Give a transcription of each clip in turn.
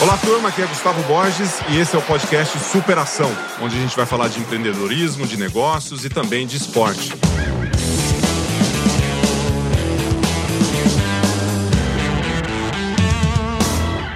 Olá, turma, aqui é Gustavo Borges e esse é o podcast Superação, onde a gente vai falar de empreendedorismo, de negócios e também de esporte.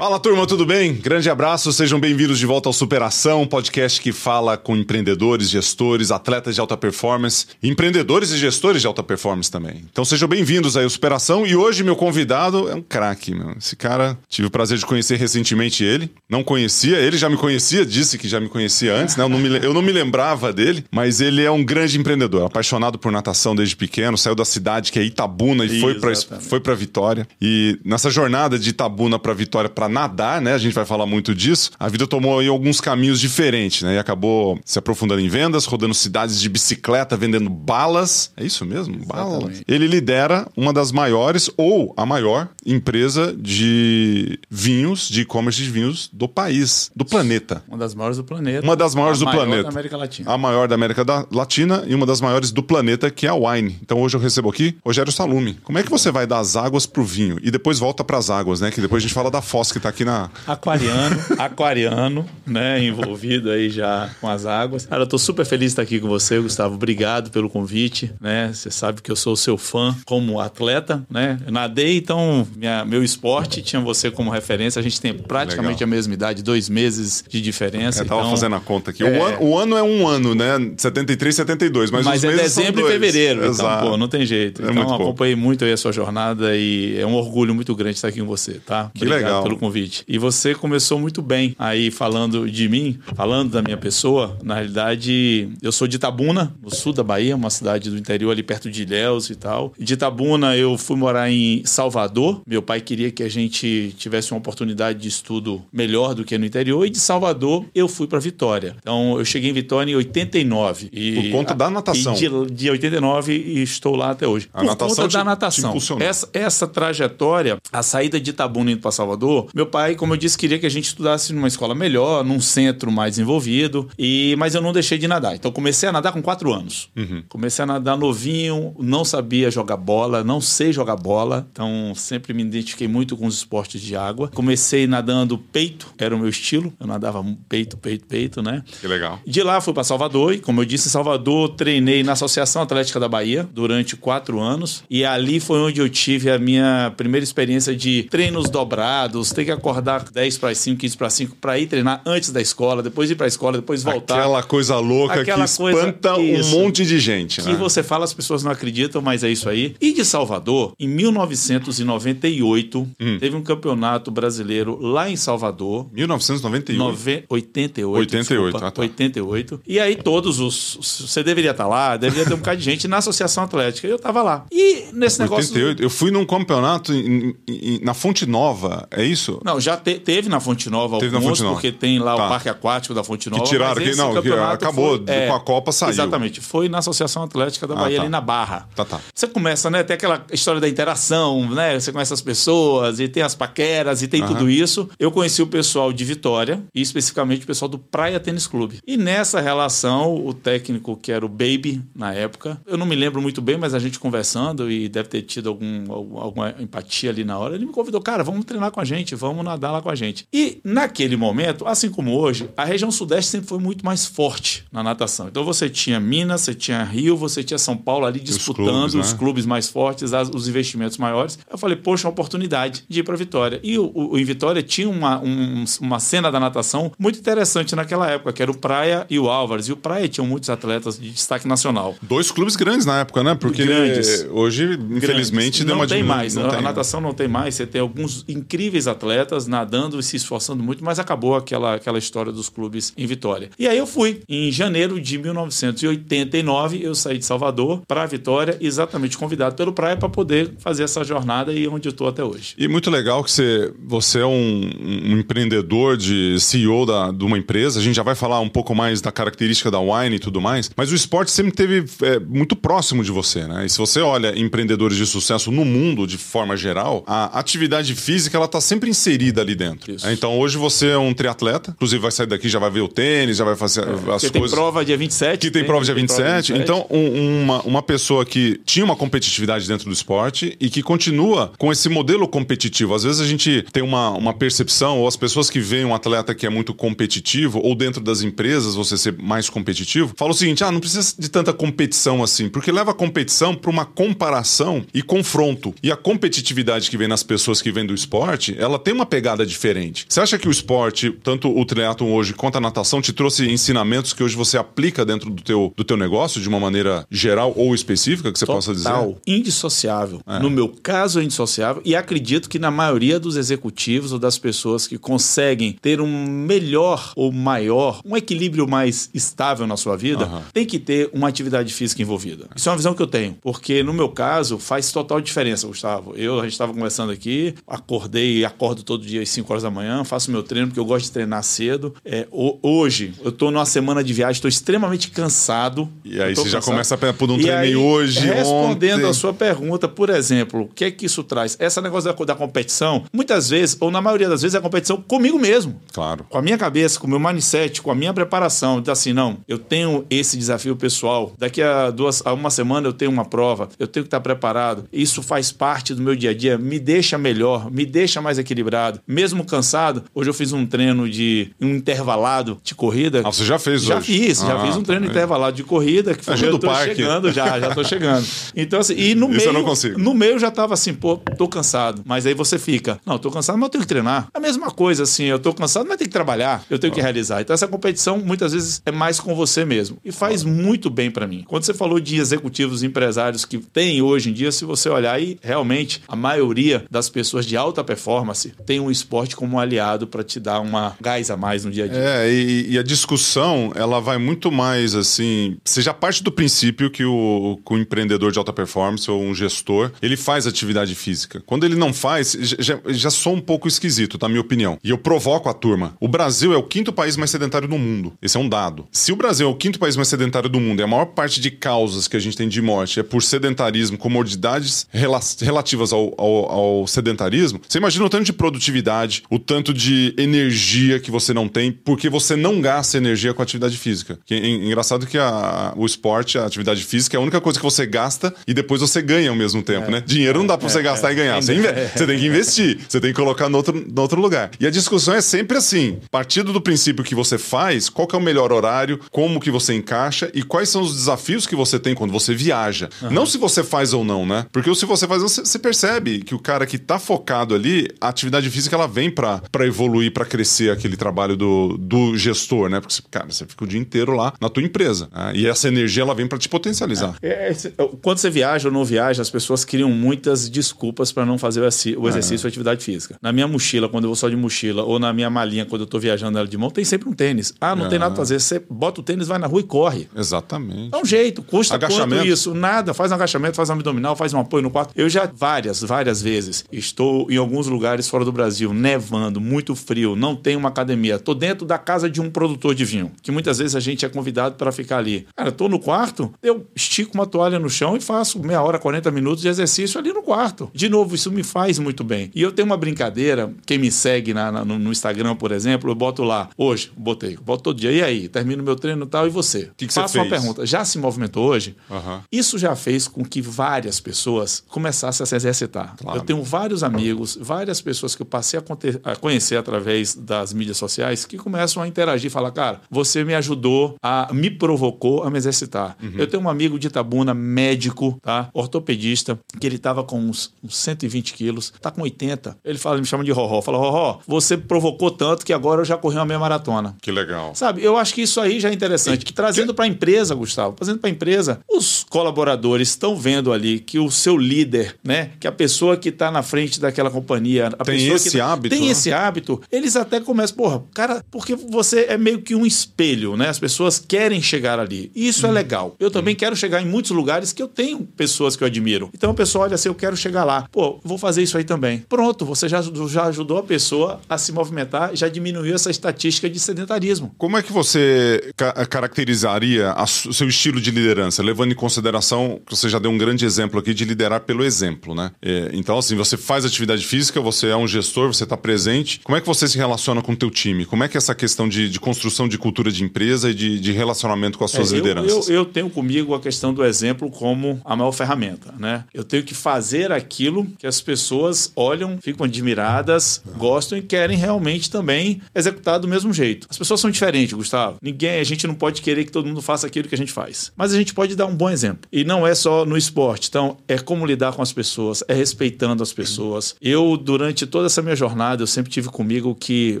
Fala turma, tudo bem? Grande abraço, sejam bem-vindos de volta ao Superação, podcast que fala com empreendedores, gestores, atletas de alta performance, empreendedores e gestores de alta performance também. Então sejam bem-vindos aí ao Superação e hoje meu convidado é um craque, meu. Esse cara, tive o prazer de conhecer recentemente ele, não conhecia, ele já me conhecia, disse que já me conhecia antes, né? Eu não me, eu não me lembrava dele, mas ele é um grande empreendedor, apaixonado por natação desde pequeno, saiu da cidade que é Itabuna e foi para foi para Vitória. E nessa jornada de Itabuna para Vitória para nadar, né? A gente vai falar muito disso. A vida tomou aí alguns caminhos diferentes, né? E acabou se aprofundando em vendas, rodando cidades de bicicleta, vendendo balas. É isso mesmo? Balas. Ele lidera uma das maiores, ou a maior, empresa de vinhos, de e-commerce de vinhos do país, do planeta. Uma das maiores do planeta. Uma das maiores a do maior planeta. Da América Latina. A maior da América da- Latina e uma das maiores do planeta, que é a Wine. Então hoje eu recebo aqui Rogério Salume. Como é que você vai das águas pro vinho e depois volta pras águas, né? Que depois a gente fala da foz que tá aqui na. Aquariano, aquariano, né? Envolvido aí já com as águas. Cara, eu tô super feliz de estar aqui com você, Gustavo. Obrigado pelo convite, né? Você sabe que eu sou seu fã como atleta, né? Eu nadei, então minha- meu esporte tinha você como referência. A gente tem praticamente Legal. a mesma idade, dois meses de diferença. Eu tava então, fazendo a conta aqui. é. O, ano, o ano é um ano, né? 73, 72. Mas, Mas os é meses são dezembro e dois. fevereiro, Exato. então, pô, não tem jeito. É então, muito bom. acompanhei muito aí a sua jornada e é um orgulho muito grande estar aqui com você, tá? Que legal. pelo convite. E você começou muito bem aí falando de mim, falando da minha pessoa. Na realidade, eu sou de Itabuna, no sul da Bahia, uma cidade do interior ali perto de Ilhéus e tal. De Itabuna, eu fui morar em Salvador. Meu pai queria que a gente tivesse uma oportunidade de estudo melhor do que no interior. E de Salvador, eu fui para Vitória. Então, eu cheguei em Vitória em 89. E, Por conta da natação. De, de 89 e estou lá até hoje. A Por natação conta te- da natação. Essa, essa trajetória, a saída de Itabuna indo para Salvador, meu pai, como eu disse, queria que a gente estudasse numa escola melhor, num centro mais envolvido, e mas eu não deixei de nadar. Então comecei a nadar com quatro anos. Uhum. Comecei a nadar novinho, não sabia jogar bola, não sei jogar bola, então sempre me identifiquei muito com os esportes de água. Comecei nadando peito, era o meu estilo, eu nadava peito, peito, peito, né? Que legal. De lá fui para Salvador e, como eu disse, em Salvador treinei na Associação Atlética da Bahia durante quatro anos e ali foi onde eu tive a minha primeira experiência de treinos dobrados, que acordar 10 para 5, 15 para 5 para ir treinar antes da escola, depois ir para a escola, depois voltar. Aquela coisa louca Aquela que coisa- espanta isso. um monte de gente, Que né? você fala, as pessoas não acreditam, mas é isso aí. E de Salvador, em 1998, Hum. teve um campeonato brasileiro lá em Salvador, 1991. Nove... 88. 88, desculpa. ah, tá. 88. E aí todos os. Você deveria estar lá, deveria ter um bocado de gente na Associação Atlética. E eu tava lá. E nesse negócio. 88. Eu fui num campeonato em- em- na Fonte Nova, é isso? Não, já te- teve na Fonte Nova Teve na alguns, Fonte Nova. porque tem lá Tá. o Parque Aquático da Fonte Nova. tiraram, mas que- não, que acabou, foi- com a Copa saiu. Exatamente. Foi na Associação Atlética da Ah, Bahia, tá. ali na Barra. Tá, tá. Você começa, né? Tem aquela história da interação, né? Você conhece as pessoas, e tem as paqueras, e tem Aham. tudo isso. Eu conheci o pessoal de Vitória, e especificamente o pessoal do Praia Tênis Clube. E nessa relação, o técnico, que era o Baby na época, eu não me lembro muito bem, mas a gente conversando, e deve ter tido algum- alguma empatia ali na hora, ele me convidou, cara, vamos treinar com a gente, vamos nadar lá com a gente. E naquele momento, assim como hoje, a região sudeste sempre foi muito mais forte na natação. Então você tinha Minas, você tinha Rio, você tinha São Paulo ali disputando clubes, né? os clubes mais fortes, as- os investimentos maiores. Eu falei, poxa, uma oportunidade de ir para Vitória. E o, o- em Vitória tinha uma, um- uma cena da natação muito interessante naquela época, que era o Praia e o Álvares. E o Praia tinham muitos atletas de destaque nacional. Dois clubes grandes na época, né? Porque Grandes. hoje, infelizmente, Grandes. deu não uma tem mais. não a tem, né? natação não tem mais. Você tem alguns incríveis atletas nadando e se esforçando muito, mas acabou aquela, aquela história dos clubes em Vitória. E aí eu fui. Em janeiro de 1989, eu saí de Salvador para Vitória, exatamente convidado pelo Praia para poder fazer essa jornada e onde eu estou até hoje. E muito legal que você, você é um, um empreendedor de CEO da, de uma empresa. A gente já vai falar um pouco mais da característica da Wine e tudo mais. Mas o esporte sempre teve é, muito próximo de você, né? E se você olha empreendedores de sucesso no mundo de forma geral, a atividade física ela tá sempre inserida inserida ali dentro. Isso. É, então hoje você é um triatleta, inclusive vai sair daqui, já vai ver o tênis, já vai fazer as Porque coisas. tem prova dia 27. Que tem prova dia tem 27. Então, um- uma, uma pessoa que tinha uma competitividade dentro do esporte e que continua com esse modelo competitivo. Às vezes a gente tem uma, uma percepção, ou as pessoas que veem um atleta que é muito competitivo, ou dentro das empresas você ser mais competitivo, falam o seguinte: ah, não precisa de tanta competição assim, porque leva a competição para uma comparação e confronto. E a competitividade que vem nas pessoas que vêm do esporte, ela tem uma pegada diferente. Você acha que o esporte, tanto o triatlon hoje quanto a natação, te trouxe ensinamentos que hoje você aplica dentro do teu, do teu negócio de uma maneira geral ou específica que você possa dizer? Total, indissociável. É. No meu caso, é indissociável. E acredito que na maioria dos executivos ou das pessoas que conseguem ter um melhor ou maior, um equilíbrio mais estável na sua vida, Aham. tem que ter uma atividade física envolvida. Isso é uma visão que eu tenho. Porque no meu caso, faz total diferença, Gustavo. Eu, a gente estava conversando aqui, acordei e acordo todo dia às 5 horas da manhã, faço meu treino, porque eu gosto de treinar cedo. É, ho- hoje, eu tô numa semana de viagem, estou extremamente cansado. E aí você já cansado. começa a por um treinei aí, hoje, Respondendo ontem. a sua pergunta, por exemplo, o que é que isso traz? Essa negócio da, da competição, muitas vezes, ou na maioria das vezes, é a competição comigo mesmo. Claro. Com a minha cabeça, com o meu mindset, com a minha preparação. Então, assim, não, eu tenho esse desafio pessoal. Daqui a duas, a uma semana eu tenho uma prova, eu tenho que estar preparado. Isso faz parte do meu dia a dia, me deixa melhor, me deixa mais equilibrado. Mesmo cansado, hoje eu fiz um treino de um intervalado de corrida. Ah, você já fez Já hoje? fiz, já Ah, fiz um treino tá. intervalado de corrida que foi Ajuda eu tô parque. chegando já, já tô chegando. Então assim, e no Isso meio eu não consigo. no meio eu já tava assim, pô, tô cansado. Mas aí você fica, não, tô cansado, mas eu tenho que treinar. A mesma coisa assim, eu tô cansado, mas tenho que trabalhar, eu tenho que realizar. Então essa competição muitas vezes é mais com você mesmo e faz muito bem pra mim. Quando você falou de executivos empresários que tem hoje em dia, se você olhar aí, realmente a maioria das pessoas de alta performance tem um esporte como aliado pra te dar uma gás a mais no dia a dia. É, e, e a discussão, ela vai muito mais assim. Você já parte do princípio que o, que o empreendedor de alta performance ou um gestor, ele faz atividade física. Quando ele não faz, já, já, sou um pouco esquisito, tá? Minha opinião. E eu provoco a turma. O Brasil é o quinto país mais sedentário do mundo. Esse é um dado. Se o Brasil é o quinto país mais sedentário do mundo e a maior parte de causas que a gente tem de morte é por sedentarismo, comodidades rela- relativas ao, ao- ao sedentarismo, você imagina o tanto de produtividade, o tanto de energia que você não tem, porque você não gasta energia com atividade física. Que é en- engraçado que a- o esporte, a atividade física, é a única coisa que você gasta e depois você ganha ao mesmo tempo, né? Dinheiro não dá pra você gastar e ganhar. Você, você tem que investir, você tem que colocar no outro, no outro lugar. E a discussão é sempre assim: partindo do princípio que você faz, qual é o melhor horário, como que você encaixa e quais são os desafios que você tem quando você viaja. Não se você faz ou não, né? Porque se você faz, você, você percebe que o cara que tá focado ali, a atividade física ela vem pra pra evoluir, pra crescer aquele trabalho do, do gestor, né? Porque, cara, você fica o dia inteiro lá na tua empresa. né? E essa energia ela vem pra te potencializar. É, esse- quando você viaja ou não viaja, as pessoas criam muitas desculpas para não fazer o exercício ou atividade física. Na minha mochila, quando eu vou só de mochila, ou na minha malinha, quando eu tô viajando ela de mão, tem sempre um tênis. Ah, não tem nada pra fazer. Você bota o tênis, vai na rua e corre. Exatamente. Dá um jeito, custa Agachamento. quanto isso? Nada, faz um agachamento, faz um abdominal, faz um apoio no quarto. Eu já várias, várias vezes estou em alguns lugares fora do Brasil, nevando, muito frio, não tem uma academia. Estou dentro da casa de um produtor de vinho, que muitas vezes a gente é convidado para ficar ali. Cara, estou no quarto, eu estico uma toalha no chão e faço meia hora, 40 minutos de exercício ali no quarto. De novo, isso me faz muito bem. E eu tenho uma brincadeira, quem me segue na- na- no, Instagram, por exemplo, eu boto lá, hoje, botei, boto todo dia, e aí, termino meu treino e tal, e você? que que você Faço uma fez? pergunta, já se movimentou hoje? Aham. Isso já fez com que várias pessoas começassem a se exercitar. Claro. Eu tenho vários amigos, várias pessoas que eu passei a, conhecer através das mídias sociais que começam a interagir e falar: cara, você me ajudou, a me provocou a me exercitar. Uhum. Eu tenho um amigo de Itabuna, médico, tá? ortopedista, que ele tava com uns, uns 120 quilos, tá com 80. Ele fala, ele me chama de Roró. Fala, Roró, você provocou tanto que agora eu já corri uma meia maratona. Que legal. Sabe, eu acho que isso aí já é interessante. Que trazendo para a empresa, Gustavo, trazendo para a empresa, os colaboradores estão vendo ali que o seu líder, né, que a pessoa que está na frente daquela companhia, a Tem pessoa esse que hábito, tem né? esse hábito, eles até começam, porra, cara, porque você é meio que um espelho, né? As pessoas querem chegar ali. E isso Uhum. é legal. Eu também quero chegar em muitos lugares que eu tenho pessoas que eu admiro. Então a pessoa olha assim, eu quero chegar lá. Pô, vou fazer isso aí também. Pronto, você já, já ajudou a pessoa a se movimentar, já diminuiu essa estatística de sedentarismo. Como é que você ca- caracterizaria o seu estilo de liderança, levando em consideração que você já deu um grande exemplo aqui de liderar pelo exemplo, né? É, então, assim, você faz atividade física, você é um gestor, você está presente. Como é que você se relaciona com o teu time? Como é que é essa questão de, de construção de cultura de empresa e de, de relacionamento com as suas É, eu- lideranças? Eu, eu tenho comigo a questão do exemplo como a maior ferramenta, né? Eu tenho que fazer aquilo que as pessoas olham, ficam admiradas, gostam e querem realmente também executar do mesmo jeito. As pessoas são diferentes, Gustavo. Ninguém, a gente não pode querer que todo mundo faça aquilo que a gente faz. Mas a gente pode dar um bom exemplo. E não é só no esporte. Então, é como lidar com as pessoas, é respeitando as pessoas. Eu, durante toda essa minha jornada, eu sempre tive comigo que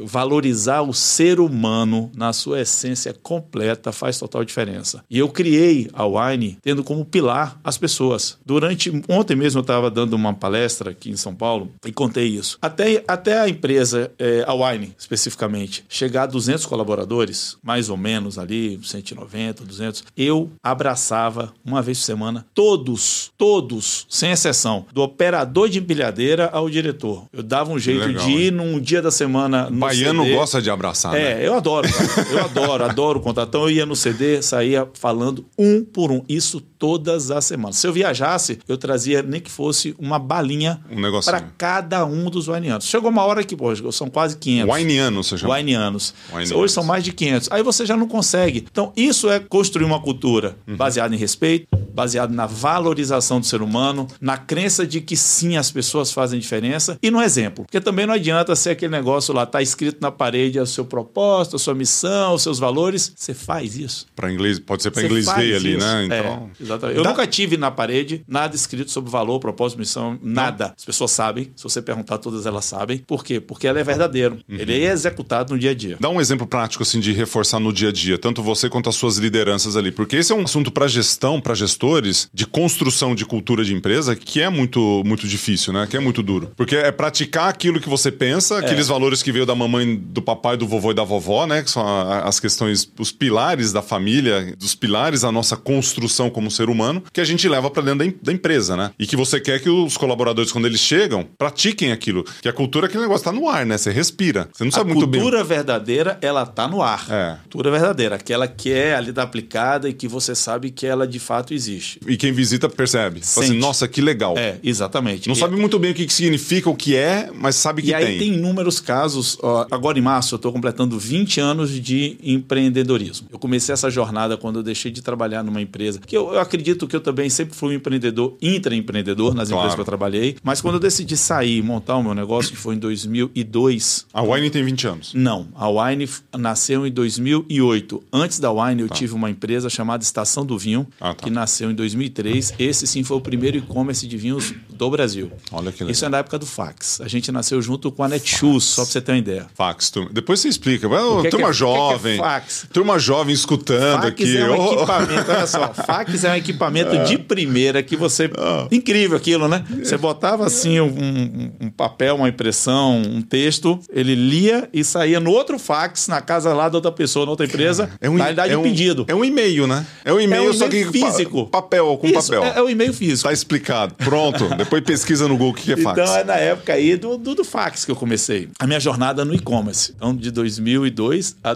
valorizar o ser humano na sua essência completa faz total diferença. E eu criei a Wine tendo como pilar as pessoas. Durante ontem mesmo eu estava dando uma palestra aqui em São Paulo e contei isso. Até, até a empresa, eh, a Wine especificamente, chegar a 200 colaboradores, mais ou menos ali, 190, 200, eu abraçava uma vez por semana todos, todos, sem exceção, do operador de empilhadeira ao diretor. Eu dava um jeito Legal, de ir hein? num dia da semana. No Baiano CD. gosta de abraçar, né? É, eu adoro, cara. Eu adoro, adoro contar. Então eu ia no CD, saía falando um por um. Isso todas as semanas. Se eu viajasse, eu trazia nem que fosse uma balinha Um para cada um dos wineanos. Chegou uma hora que, pô, são quase 500. Wineano, você chama. Wineanos. Wineanos. Hoje são mais de 500. Aí você já não consegue. Então, isso é construir uma cultura Uhum. baseada em respeito, baseada na valorização do ser humano, na crença de que sim, as pessoas fazem diferença e no exemplo. Porque também não adianta ser aquele negócio lá, tá escrito na parede o seu propósito, a sua missão, os seus valores. Você faz isso. Para inglês, pode ser para inglês ver ali, né? É, Então, exatamente. Eu Dá- nunca tive na parede nada escrito sobre valor, propósito, missão, nada. As pessoas sabem. Se você perguntar, todas elas sabem. Por quê? Porque ela é verdadeiro. Uhum. Ele é executado no dia a dia. Dá um exemplo prático assim de reforçar no dia a dia, tanto você quanto as suas lideranças ali, porque esse é um assunto para gestão, para gestores, de construção de cultura de empresa, que é muito muito difícil, né? Que é muito duro. Porque é praticar aquilo que você pensa, aqueles valores que veio da mamãe, do papai, do vovô e da vovó, né? Que são as questões, os pilares da família, dos pilares da nossa construção como ser humano, que a gente leva para dentro da, da empresa, né? E que você quer que os colaboradores, quando eles chegam, pratiquem aquilo. Que a cultura, aquele negócio tá no ar, né? Você respira. Você não A sabe muito bem. cultura verdadeira, ela tá no ar. É. Cultura verdadeira, aquela que é ali da aplicada e que você sabe que ela de fato existe. E quem visita percebe. Fala assim, nossa, que legal. É, exatamente. Não E- sabe muito bem o que que significa, o que é, mas sabe que E aí tem. tem inúmeros casos. ó, agora em março eu estou completando 20 anos de empreendedorismo. Eu comecei essa jornada quando eu deixei de trabalhar numa empresa. Que eu, eu acredito que eu também sempre fui um empreendedor, intraempreendedor nas Claro. empresas que eu trabalhei. Mas quando eu decidi sair e montar o meu negócio, que foi em 2002, A Wine tem 20 anos. não, a Wine nasceu em 2008. Antes da Wine, eu tive uma empresa chamada Estação do Vinho, Tá. Ah, tá. que nasceu em 2003. Esse sim foi o primeiro e-commerce de vinhos do Brasil. Olha que legal. Isso é na época do fax. A gente nasceu junto com a Netshoes, só pra você ter uma ideia. Fax. turma. Depois você explica. Well, que turma é- que que é jovem. fax? Turma jovem escutando Fax aqui. é um Oh, equipamento, olha só, fax é um equipamento de primeira que você. Ah. Incrível aquilo, né? Você botava assim um, um- um papel, uma impressão, um texto, ele lia e saía no outro fax, na casa lá da outra pessoa, na outra empresa, é um, na realidade, é um um pedido. É um e-mail, né? É um e-mail, É um só que e-mail pa- físico. papel, com Isso, papel. É, é o e-mail físico. Tá explicado. Pronto. Depois pesquisa no Google o que é fax. Então é na época aí do, do, do fax que eu comecei. A minha jornada no e-commerce. Então, de 2002 a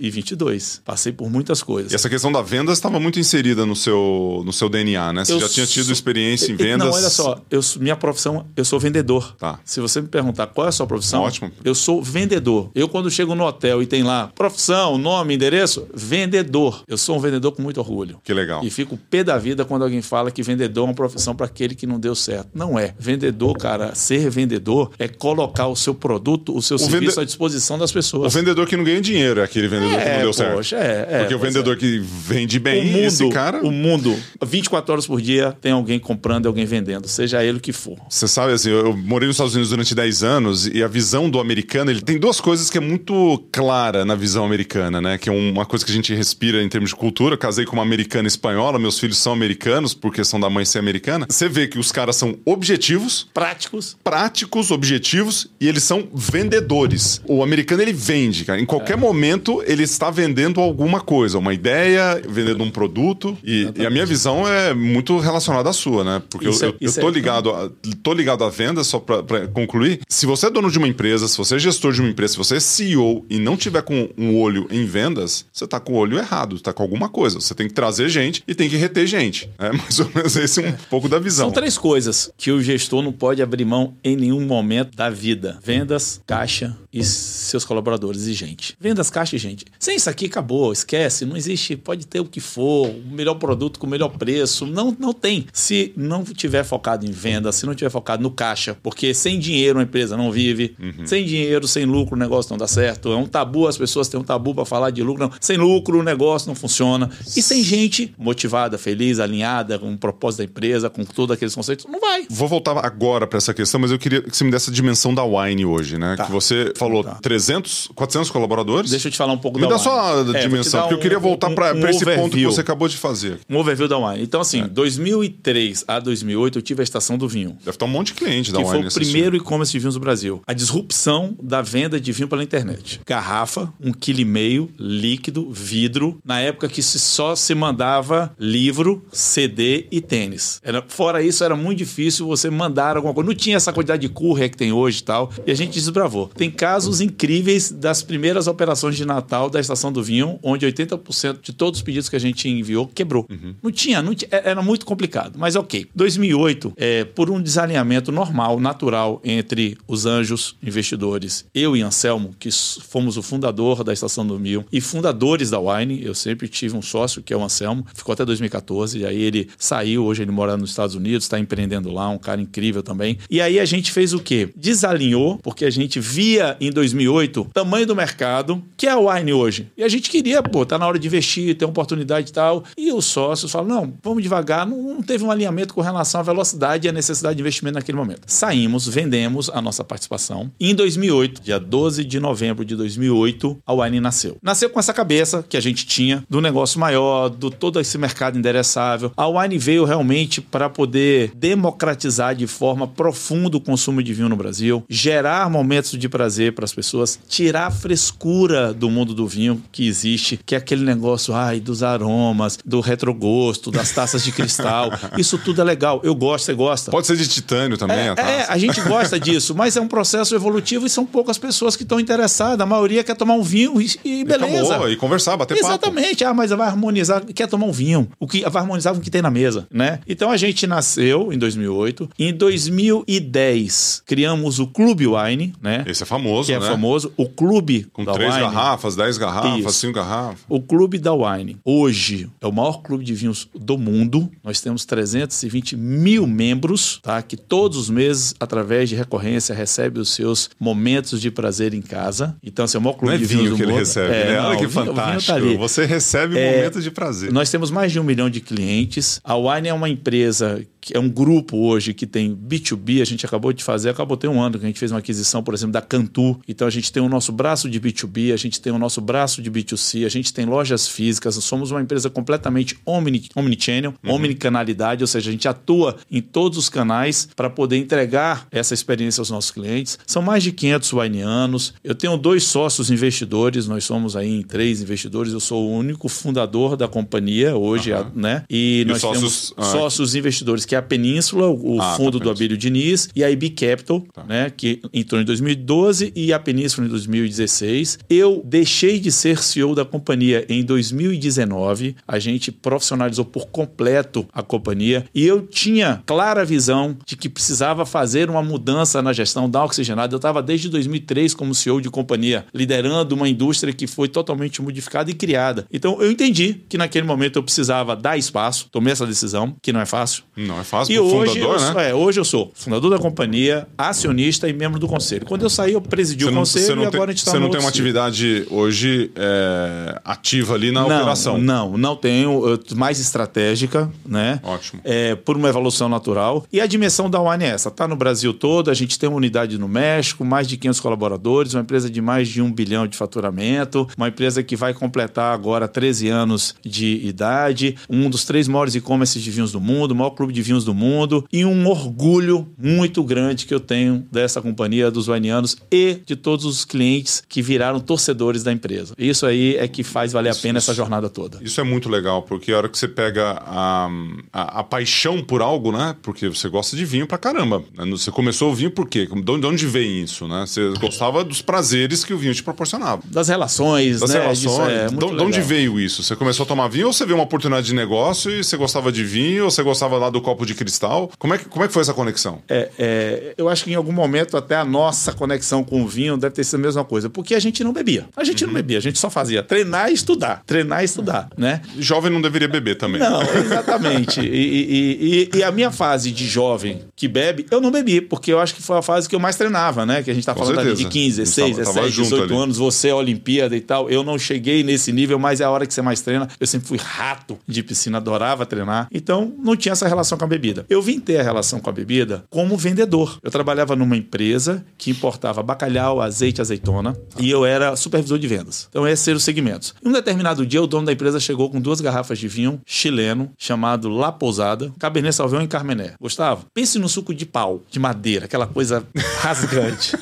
2022. Passei por muitas coisas. E essa questão da venda estava muito inserida no seu, no seu DNA, né? Você Eu já tinha tido sou- experiência em vendas. Não, olha só, eu, minha profissão, eu sou vendedor. Tá. Se você me perguntar qual é a sua profissão, Ótimo. eu sou vendedor. Eu, quando chego no hotel e tem lá profissão, nome, endereço, vendedor. Eu sou um vendedor com muito orgulho. Que legal. E fico pé da vida quando alguém fala que vendedor é uma profissão para aquele que não deu certo. Não é. Vendedor, cara, ser vendedor é colocar o seu produto, o seu serviço vende- à disposição das O pessoas. vendedor que não ganha dinheiro é aquele vendedor que não É, deu certo. poxa, é, é, Porque o pois vendedor que vende bem, o mundo, esse cara. o mundo, 24 horas por dia tem alguém comprando e alguém vendendo, seja ele o que for. Você sabe, assim, eu morei nos Estados Unidos durante 10 anos e a visão do americano, ele tem duas coisas que é muito clara na visão americana, né? Que é uma coisa que a gente respira em termos de cultura. Eu casei com uma americana espanhola, meus filhos são americanos por questão da mãe ser americana. Você vê que os caras são objetivos, Práticos. práticos, objetivos e eles são vendedores. O americano ele vende, cara. Em qualquer momento ele está vendendo alguma coisa, uma ideia, vendendo um produto. E, e E a minha visão é muito relacionada à sua, né? Porque Isso é- eu, eu, eu é- tô, ligado a, tô ligado à venda, só pra, pra concluir. Se você é dono de uma empresa, se você é gestor de uma empresa, se você é CEO e não tiver com um olho em vendas, você tá com o olho errado, tá com alguma coisa. Você tem que trazer gente e tem que reter gente. É mais ou menos esse um pouco da visão. São três coisas que o gestor não pode abrir mão em nenhum momento da vida: vendas, caixa e seus colaboradores e gente. Vendas, caixa e gente. Sem isso aqui, acabou, esquece. Não existe, pode ter o que for, o melhor produto com o melhor preço. Não, não tem. Se não tiver focado em venda, se não tiver focado no caixa, porque sem dinheiro uma empresa não vive, sem dinheiro, sem lucro, o negócio não dá certo. É um tabu, as pessoas têm um tabu para falar de lucro. Não. Sem lucro, o negócio não funciona. E sem gente motivada, feliz, alinhada, com o propósito da empresa, com todos aqueles conceitos, não vai. Vou voltar agora para essa questão, mas eu queria que você me desse a dimensão da Wine hoje, né? Tá. Que você falou Tá. 300, 400 colaboradores? Deixa eu te falar um pouco Me da dá Wine. só a É, dimensão, dar porque eu queria um- voltar um- para um esse ponto que você acabou de fazer. Um overview da Wine. Então, É. assim, 2003 a 2008 eu tive a estação do vinho. Deve estar um monte de cliente da que Wine foi o primeiro e-commerce de vinhos do Brasil. A disrupção da venda de vinho pela internet. Garrafa, um quilo e meio, líquido, vidro. Na época que só se mandava livro, CD e tênis. Era, fora isso, era muito difícil você mandar alguma coisa. Não tinha essa quantidade de courier que tem hoje e tal. E a gente desbravou. Tem casos incríveis das primeiras operações de Natal da Estação do Vinho, onde 80% de todos os pedidos que a gente enviou quebrou. Não tinha, não tinha, era muito complicado. Mas ok. 2008, é, por um desalinhamento normal, natural entre os anjos investidores, eu e Anselmo, que fomos o fundador da Estação do Vinho e fundadores da Wine, eu sempre tive um sócio que é o Anselmo, ficou até 2014, e aí ele saiu, hoje ele mora nos Estados Unidos, está empreendendo lá, um cara incrível também. E aí a gente fez o quê? Desalinhou, porque a gente via em 2008 o tamanho do mercado, que é a Wine hoje. E a gente queria, pô, tá na hora de investir, ter oportunidade e tal. E os sócios falam, não, vamos devagar, não, não teve um alinhamento com relação à velocidade e à necessidade de investimento naquele momento. Saímos, vendemos a nossa participação. Em 2008, dia 12 de novembro de 2008, a Wine nasceu. Nasceu com essa cabeça que a gente tinha do negócio maior, do todo esse mercado endereçável. A Wine veio realmente para poder democratizar de forma profunda o consumo de vinho no Brasil, gerar momentos de prazer para as pessoas, tirar a frescura do mundo do vinho que existe, que é aquele negócio, ai, dos aromas, do retrogosto, das taças de cristal. Isso tudo é legal. Eu gosto, você gosta. Pode ser de titânio também, É, a taça. é, a gente gosta disso, mas é um processo evolutivo e são poucas pessoas que estão interessadas. A maioria quer tomar um vinho e, e beleza. Acabou, e conversar, bater papo. Exatamente. Ah, mas vai harmonizar, quer tomar um vinho. O que vai harmonizar com o que tem na mesa, né? Então a gente nasceu em 2008. Em 2010 criamos o Clube Wine, né? Esse é famoso, que é né? famoso, o Clube Com três Wine. garrafas, dez garrafas, Isso. cinco garrafas. O Clube da Wine, hoje, é o maior clube de vinhos do mundo. Nós temos 320 mil membros, tá? Que todos os meses, através de recorrência, recebe os seus momentos de prazer em casa. Então, assim, é o maior clube Não é de vinhos vinho do que ele mundo. recebe, É, né? não, Olha que vinho- tá fantástico. ali. Você recebe É, momentos de prazer. Nós temos mais de um milhão de clientes. A Wine é uma empresa que é um grupo hoje que tem B2B. A gente acabou de fazer, acabou tem um ano que a gente fez uma aquisição, por exemplo, da Cantu. Então a gente tem o nosso braço de B2B, a gente tem o nosso braço de B2C, a gente tem lojas físicas. Somos uma empresa completamente omni, omnichannel, omnicanalidade, ou seja, a gente atua em todos os canais para poder entregar essa experiência aos nossos clientes. São mais de 500 wineanos. Eu tenho dois sócios investidores, nós somos aí em três investidores. Eu sou o único fundador da companhia hoje, Aham. né? E, E nós sócios, temos ah, sócios investidores, que é a Península, o Ah, tá, fundo do Península. Abílio Diniz, e a IB Capital, né? Que entrou em 2012 e a Península em 2016. Eu deixei de ser CEO da companhia em 2019. A gente profissionalizou por completo a companhia e eu tinha clara visão de que precisava fazer uma mudança na gestão da oxigenada. Eu estava desde 2003 como CEO de companhia, liderando uma indústria que foi totalmente modificada e criada. Então eu entendi que naquele momento eu precisava dar espaço, tomei essa decisão, que não é fácil. Não é fácil E hoje, fundador, eu, né? é, hoje eu sou fundador da companhia, acionista e membro do conselho. Quando eu saí, eu presidi Você o não, conselho e agora tem, a gente está você não tem uma atividade hoje é, ativa ali na não, operação. Não, não tenho. mais estratégica, né? Ótimo. É, por uma evolução natural. E a dimensão da Wine é essa. Está no Brasil todo, a gente tem uma unidade no México, mais de 500 colaboradores, uma empresa de mais de um bilhão de faturamento, uma empresa que vai completar agora 13 anos de idade, um dos três maiores e-commerces de vinhos do mundo, o maior clube de vinhos do mundo e um orgulho muito grande que eu tenho dessa companhia dos vainianos e de todos os clientes que viraram torcedores da empresa. Isso aí é que faz valer isso, a pena isso, essa jornada toda. Isso é muito legal, porque a hora que você pega a, a, a, paixão por algo, né? Porque você gosta de vinho pra caramba. Você começou o vinho por quê? De onde vem isso, né? Você gostava dos prazeres que o vinho te proporcionava. Das relações, das né? relações. É de, de onde veio isso? Você começou a tomar vinho ou você viu uma oportunidade de negócio e você gostava de vinho ou você gostava lá do copo de cristal? Como é que, como é que foi essa conexão? É, é, eu acho que em algum momento até a nossa conexão com o vinho deve ter sido a mesma coisa, porque a gente não bebia. A gente uhum. não bebia, a gente só fazia treinar e estudar, treinar e estudar, né? Jovem não deveria beber também. Não, exatamente. e, e, e, e, a minha fase de jovem que bebe, eu não bebi, porque eu acho que foi a fase que eu mais treinava, né? Que a gente tá falando ali de 15, 16, 17, 18 anos, você é Olimpíada e tal. Eu não cheguei nesse nível, mas é a hora que você mais treina. Eu sempre fui rato de piscina, adorava treinar. Então, não tinha essa relação com a bebida. Eu vim ter a relação com a bebida como vendedor. Eu trabalhava numa empresa que importava bacalhau, azeite, azeitona, e eu era supervisor de vendas. Então, esses eram os segmentos. Em um determinado dia, o dono da empresa chegou com duas garrafas de vinho chileno, chamado La Pousada, Cabernet Sauvignon e Carmené. Gustavo, pense no suco de pau, de madeira, aquela coisa rasgante.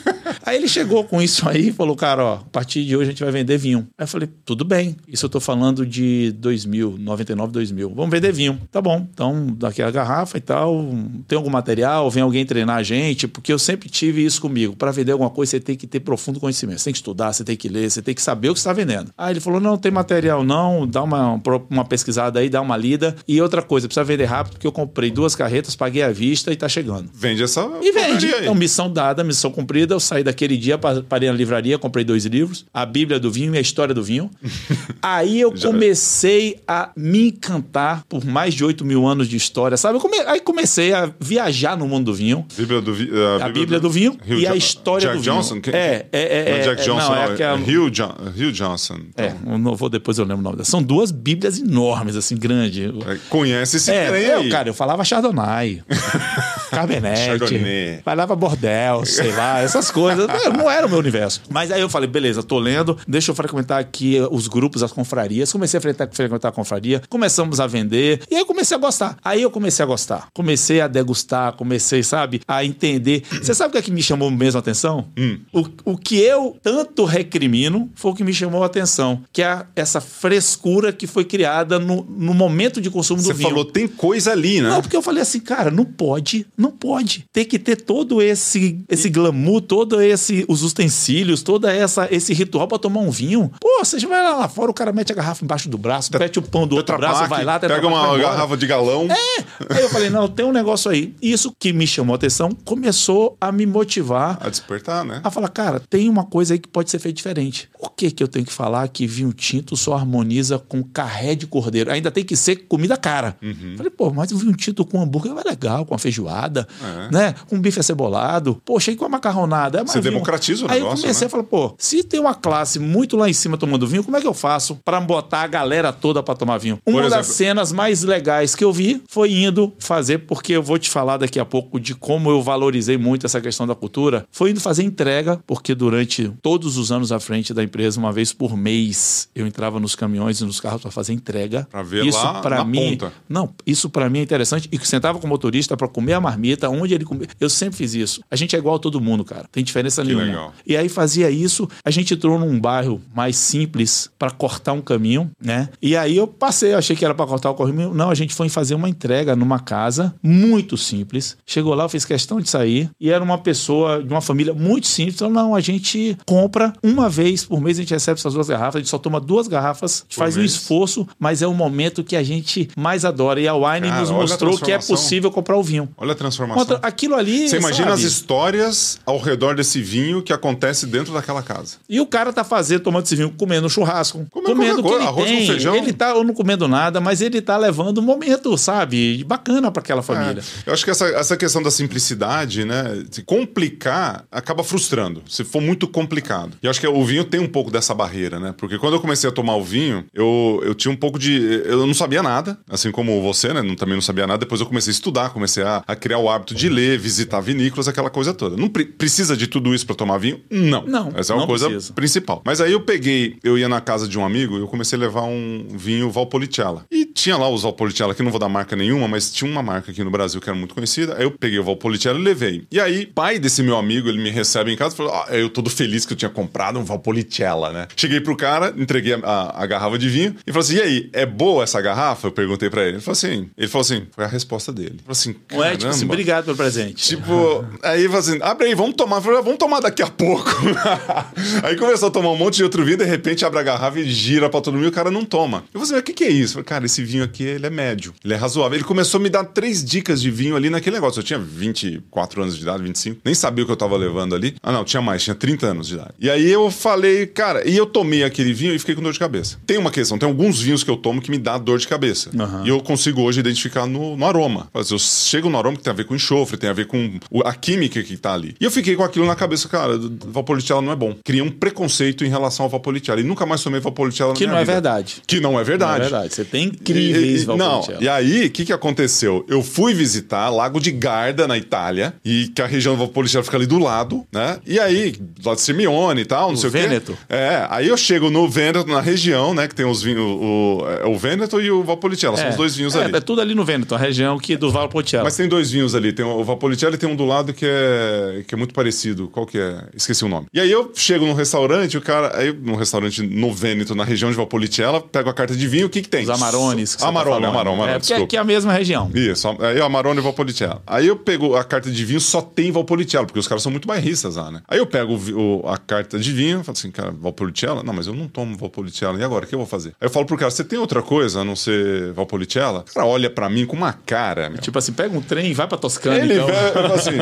Aí ele chegou com isso aí e falou, cara, ó, a partir de hoje a gente vai vender vinho. Aí eu falei, tudo bem, isso eu tô falando de 2000, 99, 2000. Vamos vender vinho. Tá bom, então daqui a garrafa e tal, tem algum material, vem alguém treinar a gente, porque eu sempre tive isso comigo. Para vender alguma coisa, você tem que ter profundo conhecimento. Você tem que estudar, você tem que ler, você tem que saber o que está vendendo. Aí ele falou, não, tem material não, dá uma, uma pesquisada aí, dá uma lida. E outra coisa, precisa vender rápido, porque eu comprei duas carretas, paguei à vista e tá chegando. Vende essa E vende. Então, missão dada, missão cumprida, eu saí daquele dia, parei na livraria, comprei dois livros, a Bíblia do Vinho e a História do Vinho. Aí eu comecei a me encantar por mais de 8 mil anos de história, sabe? Come... Aí comecei a viajar no mundo do vinho. Bíblia do vi... a, a Bíblia, do, do Vinho e a história Jack do Johnson? vinho. É, é, é, é, Jack Johnson, não, é aquela... Rio, John... Rio Johnson. Então. É, eu não vou depois eu lembro o nome dela. São duas Bíblias enormes, assim, grande. É, conhece esse é, trem aí. Cara, eu falava Chardonnay. Cabernet. Chardonnay. Falava bordel, sei lá, essas coisas. Não era o meu universo. Mas aí eu falei, beleza, tô lendo, deixa eu frequentar aqui os grupos, as confrarias. Comecei a frequentar a confraria, começamos a vender, e aí eu comecei a gostar. Aí eu comecei a gostar. Comecei a degustar, comecei, sabe, a entender. Você sabe o que é que me chamou mesmo a atenção? Hum. O, o que eu tanto recrimino foi o que me chamou a atenção, que é essa frescura que foi criada no, no momento de consumo do vinho. Você falou, tem coisa ali, né? Não, porque eu falei assim, cara, não pode, não pode. Tem que ter todo esse, esse glamour, todo esse, os utensílios, toda essa esse ritual para tomar um vinho. Pô, você vai lá, lá fora, o cara mete a garrafa embaixo do braço, mete o pão do outro braço, vai lá, pega uma garrafa de galão. É. Aí eu falei, não, tem um negócio aí. Isso que me chamou a atenção começou a me motivar a despertar, né? A falar, cara, tem uma coisa aí que pode ser feita diferente. Por que que eu tenho que falar que vinho tinto só harmoniza com carré de cordeiro? Ainda tem que ser comida cara. Uhum. Falei, pô, mas o vinho tinto com hambúrguer é legal, com a feijoada, é. né? Com bife acebolado. Poxa, e com a macarronada? É Você democratiza o Aí negócio, eu comecei né? a falar, pô, se tem uma classe muito lá em cima tomando vinho, como é que eu faço para botar a galera toda para tomar vinho? Uma Por das exemplo- cenas mais legais que eu vi foi indo fazer, porque eu vou te falar daqui a pouco de como eu valorizei muito essa questão da cultura, foi indo fazer entrega, porque durante todos os anos à frente da empresa, uma vez por mês, eu entrava nos caminhões e nos carros para fazer entrega. Pra ver isso lá pra mim, ponta. não, isso para mim é interessante e que sentava com o motorista para comer a marmita, onde ele comia. Eu sempre fiz isso. A gente é igual a todo mundo, cara. Tem diferença nenhuma. legal. E aí fazia isso, a gente entrou num bairro mais simples para cortar um caminho, né? E aí eu passei, eu achei que era para cortar o caminho. Não, a gente foi fazer uma entrega numa casa muito simples. Chegou lá, eu fiz questão de sair e era uma pessoa de uma família muito simples. Então, não, a gente compra uma vez por mês, a gente recebe essas duas garrafas, a gente só toma duas garrafas, faz um mês. esforço, mas é o momento que a gente mais adora. E a Wine Cara, nos a mostrou que é possível comprar o vinho. Olha a transformação. Outra- aquilo ali. Você imagina sabe? as histórias ao redor desse vinho que acontece dentro daquela casa. E o cara tá fazendo, tomando esse vinho, comendo churrasco, Comendo comendo o que ele arroz com tem. feijão. Ele tá ou não comendo nada, mas ele tá levando um momento, sabe, bacana para aquela família. É, eu acho que essa, essa questão da simplicidade, né? Se complicar, acaba frustrando. Se for muito complicado. E eu acho que o vinho tem um pouco dessa barreira, né? Porque quando eu comecei a tomar o vinho, eu, eu tinha um pouco de. Eu não sabia nada, assim como você, né? Também não sabia nada. Depois eu comecei a estudar, comecei a, a criar criar o hábito de ler, visitar vinícolas, aquela coisa toda. Não pre precisa de tudo isso para tomar vinho? Não. Não, Essa é uma coisa precisa. principal. Mas aí eu peguei, eu ia na casa de um amigo e eu comecei a levar um vinho Valpolicella. E tinha lá os Valpolicella, que não vou dar marca nenhuma, mas tinha uma marca aqui no Brasil que era muito conhecida. Aí eu peguei o Valpolicella e levei. E aí, pai desse meu amigo, ele me recebe em casa e falou: ah, eu todo feliz que eu tinha comprado um Valpolicella, né? Cheguei pro cara, entreguei a, a- a garrafa de vinho e falou assim: e aí, é boa essa garrafa? Eu perguntei pra ele. Ele falou assim: ele falou assim, foi a resposta dele. Ele falou assim: Não é tipo assim, obrigado pelo presente. Tipo, aí falou assim: abre aí, vamos tomar. Falei, "Ah, vamos tomar daqui a pouco. aí começou a tomar um monte de outro vinho, de repente abre a garrafa e gira pra todo mundo e o cara não toma. Eu falei assim: o que, que é isso? Eu falei, cara, esse vinho aqui ele é médio, ele é razoável. Ele começou a me dar três dicas de vinho ali naquele negócio. Eu tinha 24 anos de idade, 25, nem sabia o que eu tava levando ali. Ah, não, tinha mais, tinha 30 anos de idade. E aí eu falei, cara, e eu tomei aquele vinho e fiquei com dor de cabeça. Tem uma questão, tem alguns vinhos que eu tomo que me dá dor de cabeça. Aham. E eu consigo hoje identificar no, no aroma. Eu chego no aroma que tem a ver com enxofre, tem a ver com a química que tá ali. E eu fiquei com aquilo na cabeça, cara, Valpolicella não é bom. Criei um preconceito em relação ao Valpolicella. E nunca mais tomei Valpolicella na Que minha não é vida. verdade. Que não é Não é verdade. verdade. Você tem incríveis E- e- Não, e aí, o que, que aconteceu? Eu fui visitar Lago de Garda, na Itália, e que a região do Valpolicella fica ali do lado, né? E aí, lá de Simeone e tal, não O sei Vêneto. o quê. É, aí eu chego no Vêneto, na região, né, que tem os vinhos, o, é, o Vêneto e o Valpolicella, são os dois vinhos é, ali. É tudo ali no Vêneto, a região que do Valpolicella. Mas tem dois vinhos ali. Tem o e tem um do lado que é, que é muito parecido. Qual que é? Esqueci o nome. E aí eu chego num restaurante, o cara. Aí, num restaurante no Vêneto, na região de Valpolicella, pego a carta de vinho, o que que tem? Os Amarones. tá Amarone, falando. Amarone, Amarone, É, porque desculpa. aqui é a mesma região. Isso, aí o Amarone e Valpolicella. Aí eu pego a carta de vinho, só tem Valpolicella, porque os caras são muito bairristas lá, né? Aí eu pego o a carta de vinho, falo assim, cara, Valpolicella? Não, mas eu não tomo Valpolicella. E agora, o que eu vou fazer? Aí eu falo pro cara, você tem outra coisa a não ser Valpolicella? O cara olha pra mim com uma cara, meu. Tipo assim, pega um trem e vai pra Toscana, Ele então. fala assim: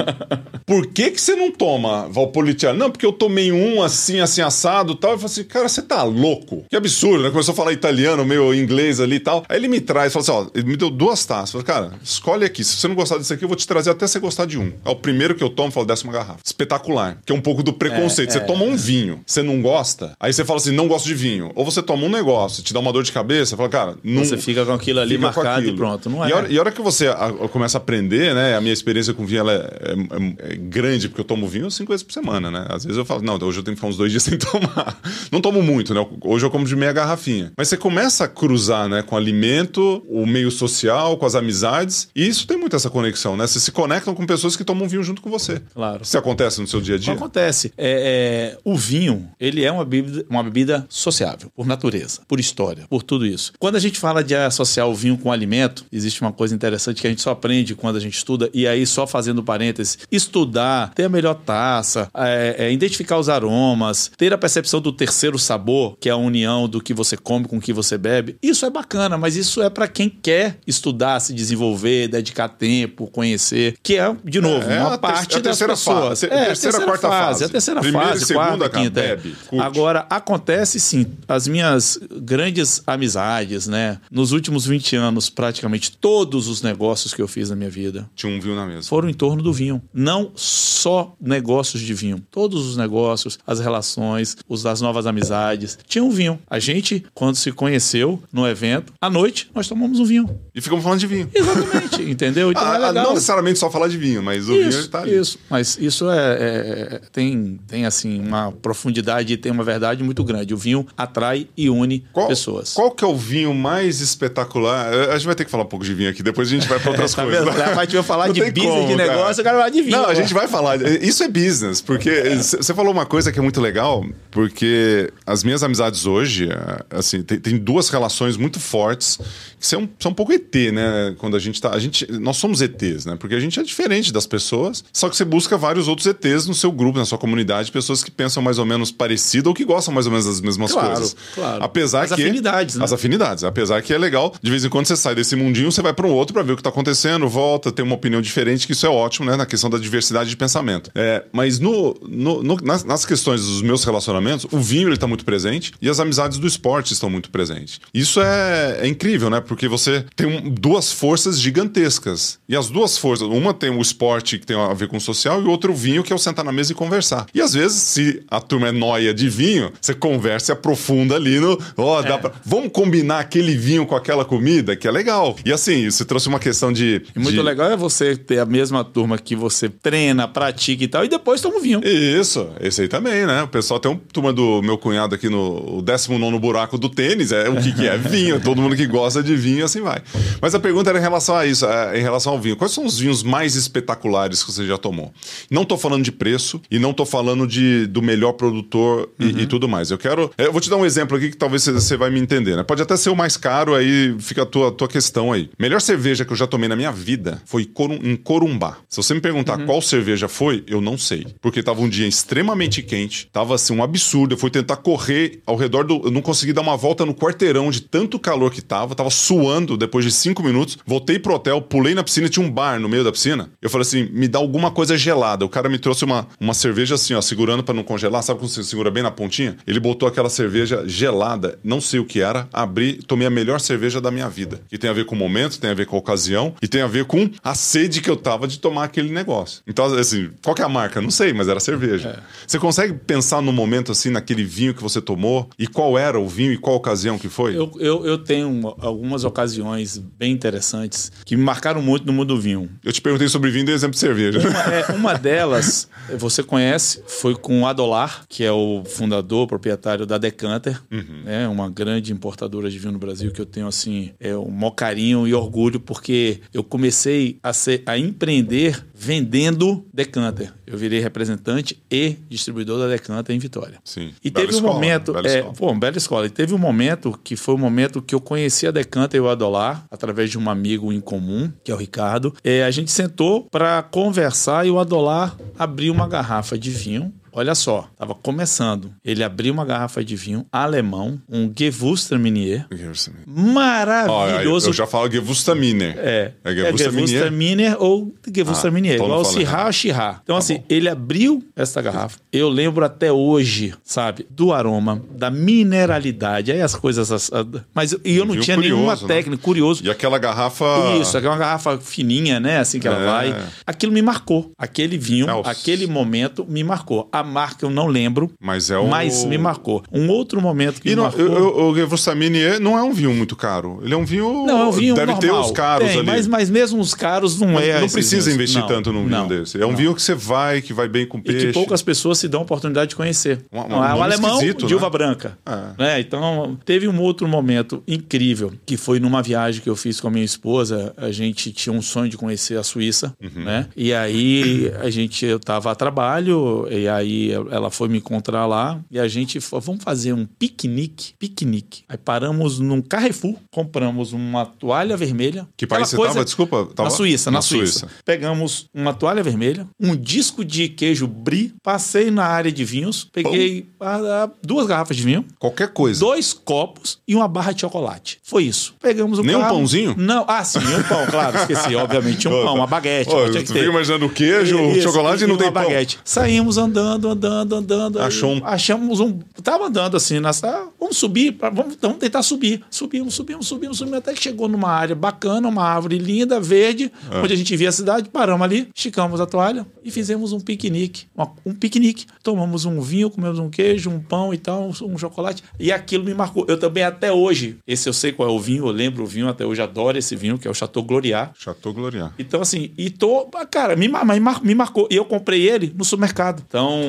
por que, que você não toma Valpolicella? Não, porque eu tomei um assim, assim, assado e tal. Eu falei assim, cara, você tá louco? Que absurdo, né? Começou a falar italiano, meio inglês ali e tal. Aí ele me traz, fala assim: ó, ele me deu duas taças. Falei, cara, escolhe aqui. Se você não gostar disso aqui, eu vou te trazer até você gostar de um. É o primeiro que eu tomo, falo, desce uma garrafa. Espetacular. Que é um pouco do preconceito. É, você é. toma um vinho, você não gosta, aí você fala assim, não gosto de vinho. Ou você toma um negócio, te dá uma dor de cabeça, fala, cara, não. Você fica com aquilo ali marcado e aquilo. pronto. Não é. E a, hora, e a hora que você a- a- começa a aprender, né? A minha experiência com vinho ela é, é- é grande, porque eu tomo vinho cinco vezes por semana, né? Às vezes eu falo, não, hoje eu tenho que ficar uns dois dias sem tomar. Não tomo muito, né? Hoje eu como de meia garrafinha. Mas você começa a cruzar, né? Com o alimento, o meio social, com as amizades. E isso tem muito essa conexão, né? Você se conectam com pessoas que tomam vinho junto com você. Claro. Isso acontece no seu dia a dia? Acontece. É, é, o vinho, ele é uma bebida, uma bebida sociável, por natureza, por história, por tudo isso. Quando a gente fala de associar o vinho com o alimento, existe uma coisa interessante que a gente só aprende quando a gente estuda, e aí só fazendo parênteses, estudar, ter a melhor taça, é, é, identificar os aromas, ter a percepção do terceiro sabor, que é a união do que você come com o que você bebe. Isso é bacana, mas isso é para quem quer estudar, se desenvolver, dedicar tempo, conhecer, que é, de novo, É, uma parte a das terceira pessoas. fase, a É, terceira, quarta fase. A terceira Primeira fase, segunda, quarta, cara, quinta. é. bebe. Agora, acontece sim, as minhas grandes amizades, né? Nos últimos 20 anos, praticamente todos os negócios que eu fiz na minha vida Tinha um vinho na mesa. foram em torno do vinho. Não só negócios de vinho. Todos os negócios, as relações, os das novas amizades, tinham vinho. A gente, quando se conheceu no evento, à noite, nós tomamos um vinho. E ficamos falando de vinho. Exatamente, entendeu? Então Ah, é legal. não necessariamente só falar de vinho, mas o vinho Isso, tá ali. isso. Mas isso é, é- é- tem, tem assim uma profundidade, tem uma verdade muito grande. O vinho atrai e une Qual, pessoas. Qual que é o vinho mais espetacular? A gente vai ter que falar um pouco de vinho aqui, depois a gente vai para outras Tá coisas. vendo? A vai falar Não de business, como, de cara. negócio, eu quero falar de vinho. Não, a gente vai falar. Isso é business, porque você falou uma coisa que é muito legal, porque as minhas amizades hoje, eh, assim, tem, tem duas relações muito fortes que são, são um pouco ET, né? Quando a gente tá. A gente, nós somos ETs, né? Porque a gente é diferente das pessoas, só que você busca vários outros ETs no seu grupo, na sua comunidade, pessoas que pensam mais ou menos parecido ou que gostam mais ou menos das mesmas Claro, coisas. claro. Apesar As que. afinidades, né? As afinidades. Apesar que é legal, de vez em quando você sai desse mundinho, você vai para um outro para ver o que tá acontecendo, volta, tem uma opinião diferente, que isso é ótimo, né? Na questão da diversidade de pensamento. É, mas no, no- no- nas, nas questões dos meus relacionamentos, o vinho ele tá muito presente e as amizades do esporte estão muito presentes. Isso é, é incrível, né? Porque você tem um- duas forças gigantescas. E as duas forças, uma tem o esporte que tem a ver com o social e o outro o vinho, que é o sentar na mesa e conversar. E às vezes, se a turma é noia de vinho, você conversa e aprofunda ali no. Ó, dá pra- Vamos combinar aquele vinho com aquela comida, que é legal. E assim, você trouxe uma questão de. E muito de- legal é você ter a mesma turma que você treina, pratica e tal, e depois toma um vinho. Isso, esse aí também, né? O pessoal tem uma turma do meu cunhado aqui no o 19 buraco do tênis, é o que, que é? Vinho. Todo mundo que gosta de vinho, assim vai. Mas a pergunta era em relação a isso, é, em relação ao vinho. Quais são os vinhos mais espetaculares que você já tomou? Não tô falando de preço e não tô falando de, do melhor produtor e, uhum. e tudo mais. Eu quero. Eu vou te dar um exemplo aqui que talvez você vai me entender, né? Pode até ser o mais caro, aí fica a tua, tua questão aí. Melhor cerveja que eu já tomei na minha vida foi em Corumbá. Se você me perguntar uhum. qual cerveja foi, eu não sei. Porque tava um dia extremamente quente, tava assim um absurdo. Eu fui tentar correr ao redor do. Eu não consegui dar uma volta no quarteirão de tanto calor que tava, tava suando depois de cinco minutos. Voltei pro hotel, pulei na piscina, tinha um bar no meio da piscina. Eu falei assim: me dá alguma coisa gelada. O cara me trouxe uma, uma cerveja assim, ó, segurando para não congelar. Sabe quando você segura bem na pontinha? Ele botou aquela cerveja gelada, não sei o que era, abri, tomei a melhor cerveja da minha vida. Que tem a ver com o momento, tem a ver com a ocasião e tem a ver com a sede que eu tava de tomar aquele negócio. Então, assim, qual que é a marca? Não sei, mas era cerveja. É. Você consegue pensar no momento, assim, naquele vinho que você tomou e qual era o vinho e qual ocasião que foi? Eu, eu, eu tenho algumas ocasiões bem interessantes que me marcaram muito no mundo do vinho. Eu te perguntei sobre vinho e exemplo de cerveja. Uma, é, uma delas, você conhece, foi com o Adolar, que é o fundador, proprietário da Decanter, uhum. né, uma grande importadora de vinho no Brasil que eu tenho, assim, é, um maior carinho e orgulho, porque eu comecei a, ser, a empreender vendendo Decanter. Eu virei representante e distribuidor da Decanter em Vitória. Sim. E bela teve um escola, momento. Bela é, escola. Pô, bela escola. E teve um momento que foi o um momento que eu conheci a Decanter e o Adolar, através de um amigo em comum, que é o Ricardo. É, a gente sentou para conversar e o Adolar abriu uma garrafa de vinho Olha só, estava começando. Ele abriu uma garrafa de vinho alemão, um Gewürztraminer. Maravilhoso. eu já falo Gewürztraminer. É. É Gewürztraminer, é ou Gewürztraminer, ah, igual o Syrah ou Chirá. Então, tá assim, bom. ele abriu essa garrafa. Eu lembro até hoje, sabe, do aroma, da mineralidade. Aí as coisas. As, mas e eu não tinha curioso, nenhuma né? técnica, curioso. E aquela garrafa. Isso, aquela garrafa fininha, né? Assim que ela é. vai. Aquilo me marcou. Aquele vinho, é aquele momento me marcou. A marca eu não lembro. Mas é o. Mas me marcou. Um outro momento que e me não, marcou. O, o não é um vinho muito caro. Ele é um vinho. Não, é um vinho Deve normal. ter os caros Tem, ali. Mas, mas mesmo os caros não é. Não precisa vinhos. investir não, tanto num vinho desse. É um vinho que você vai, que vai bem com peixe. E que poucas pessoas se dão a oportunidade de conhecer. Um, um, é um alemão de né? uva branca. É. Né? Então, teve um outro momento incrível, que foi numa viagem que eu fiz com a minha esposa. A gente tinha um sonho de conhecer a Suíça, uhum. né? E aí a gente, eu tava a trabalho, e aí ela foi me encontrar lá e a gente falou, vamos fazer um piquenique, piquenique. Aí paramos num Carrefour, compramos uma toalha vermelha. Que país você coisa... tava? Desculpa. Tava... Na Suíça, na, na Suíça. Suíça. Pegamos uma toalha vermelha, um disco de queijo brie, passei na área de vinhos, peguei a, a, duas garrafas de vinho. Qualquer coisa. Dois copos e uma barra de chocolate. Foi isso. Pegamos o Nem carro. um pãozinho? Não. Ah, sim, um pão, claro. Esqueci, obviamente. Um pão, uma baguete. Ô, tu fica imaginando queijo, isso, chocolate e não tem baguete. Pão. Saímos andando, andando, andando. Achou um... Achamos um... Tava andando assim, nessa... Vamos subir, vamos, vamos tentar subir. Subimos, subimos, subimos, subimos, até que chegou numa área bacana, uma árvore linda, verde, é. onde a gente via a cidade, paramos ali, esticamos a toalha e fizemos um piquenique. Um piquenique. Tomamos um vinho, comemos um queijo, um pão e tal, um chocolate. E aquilo me marcou. Eu também até hoje, esse eu sei qual é o vinho, eu lembro o vinho, até hoje adoro esse vinho, que é o Chateau Gloriat. Chateau Gloriat. Então, assim, e tô, cara, me, me marcou. E eu comprei ele no supermercado. Então,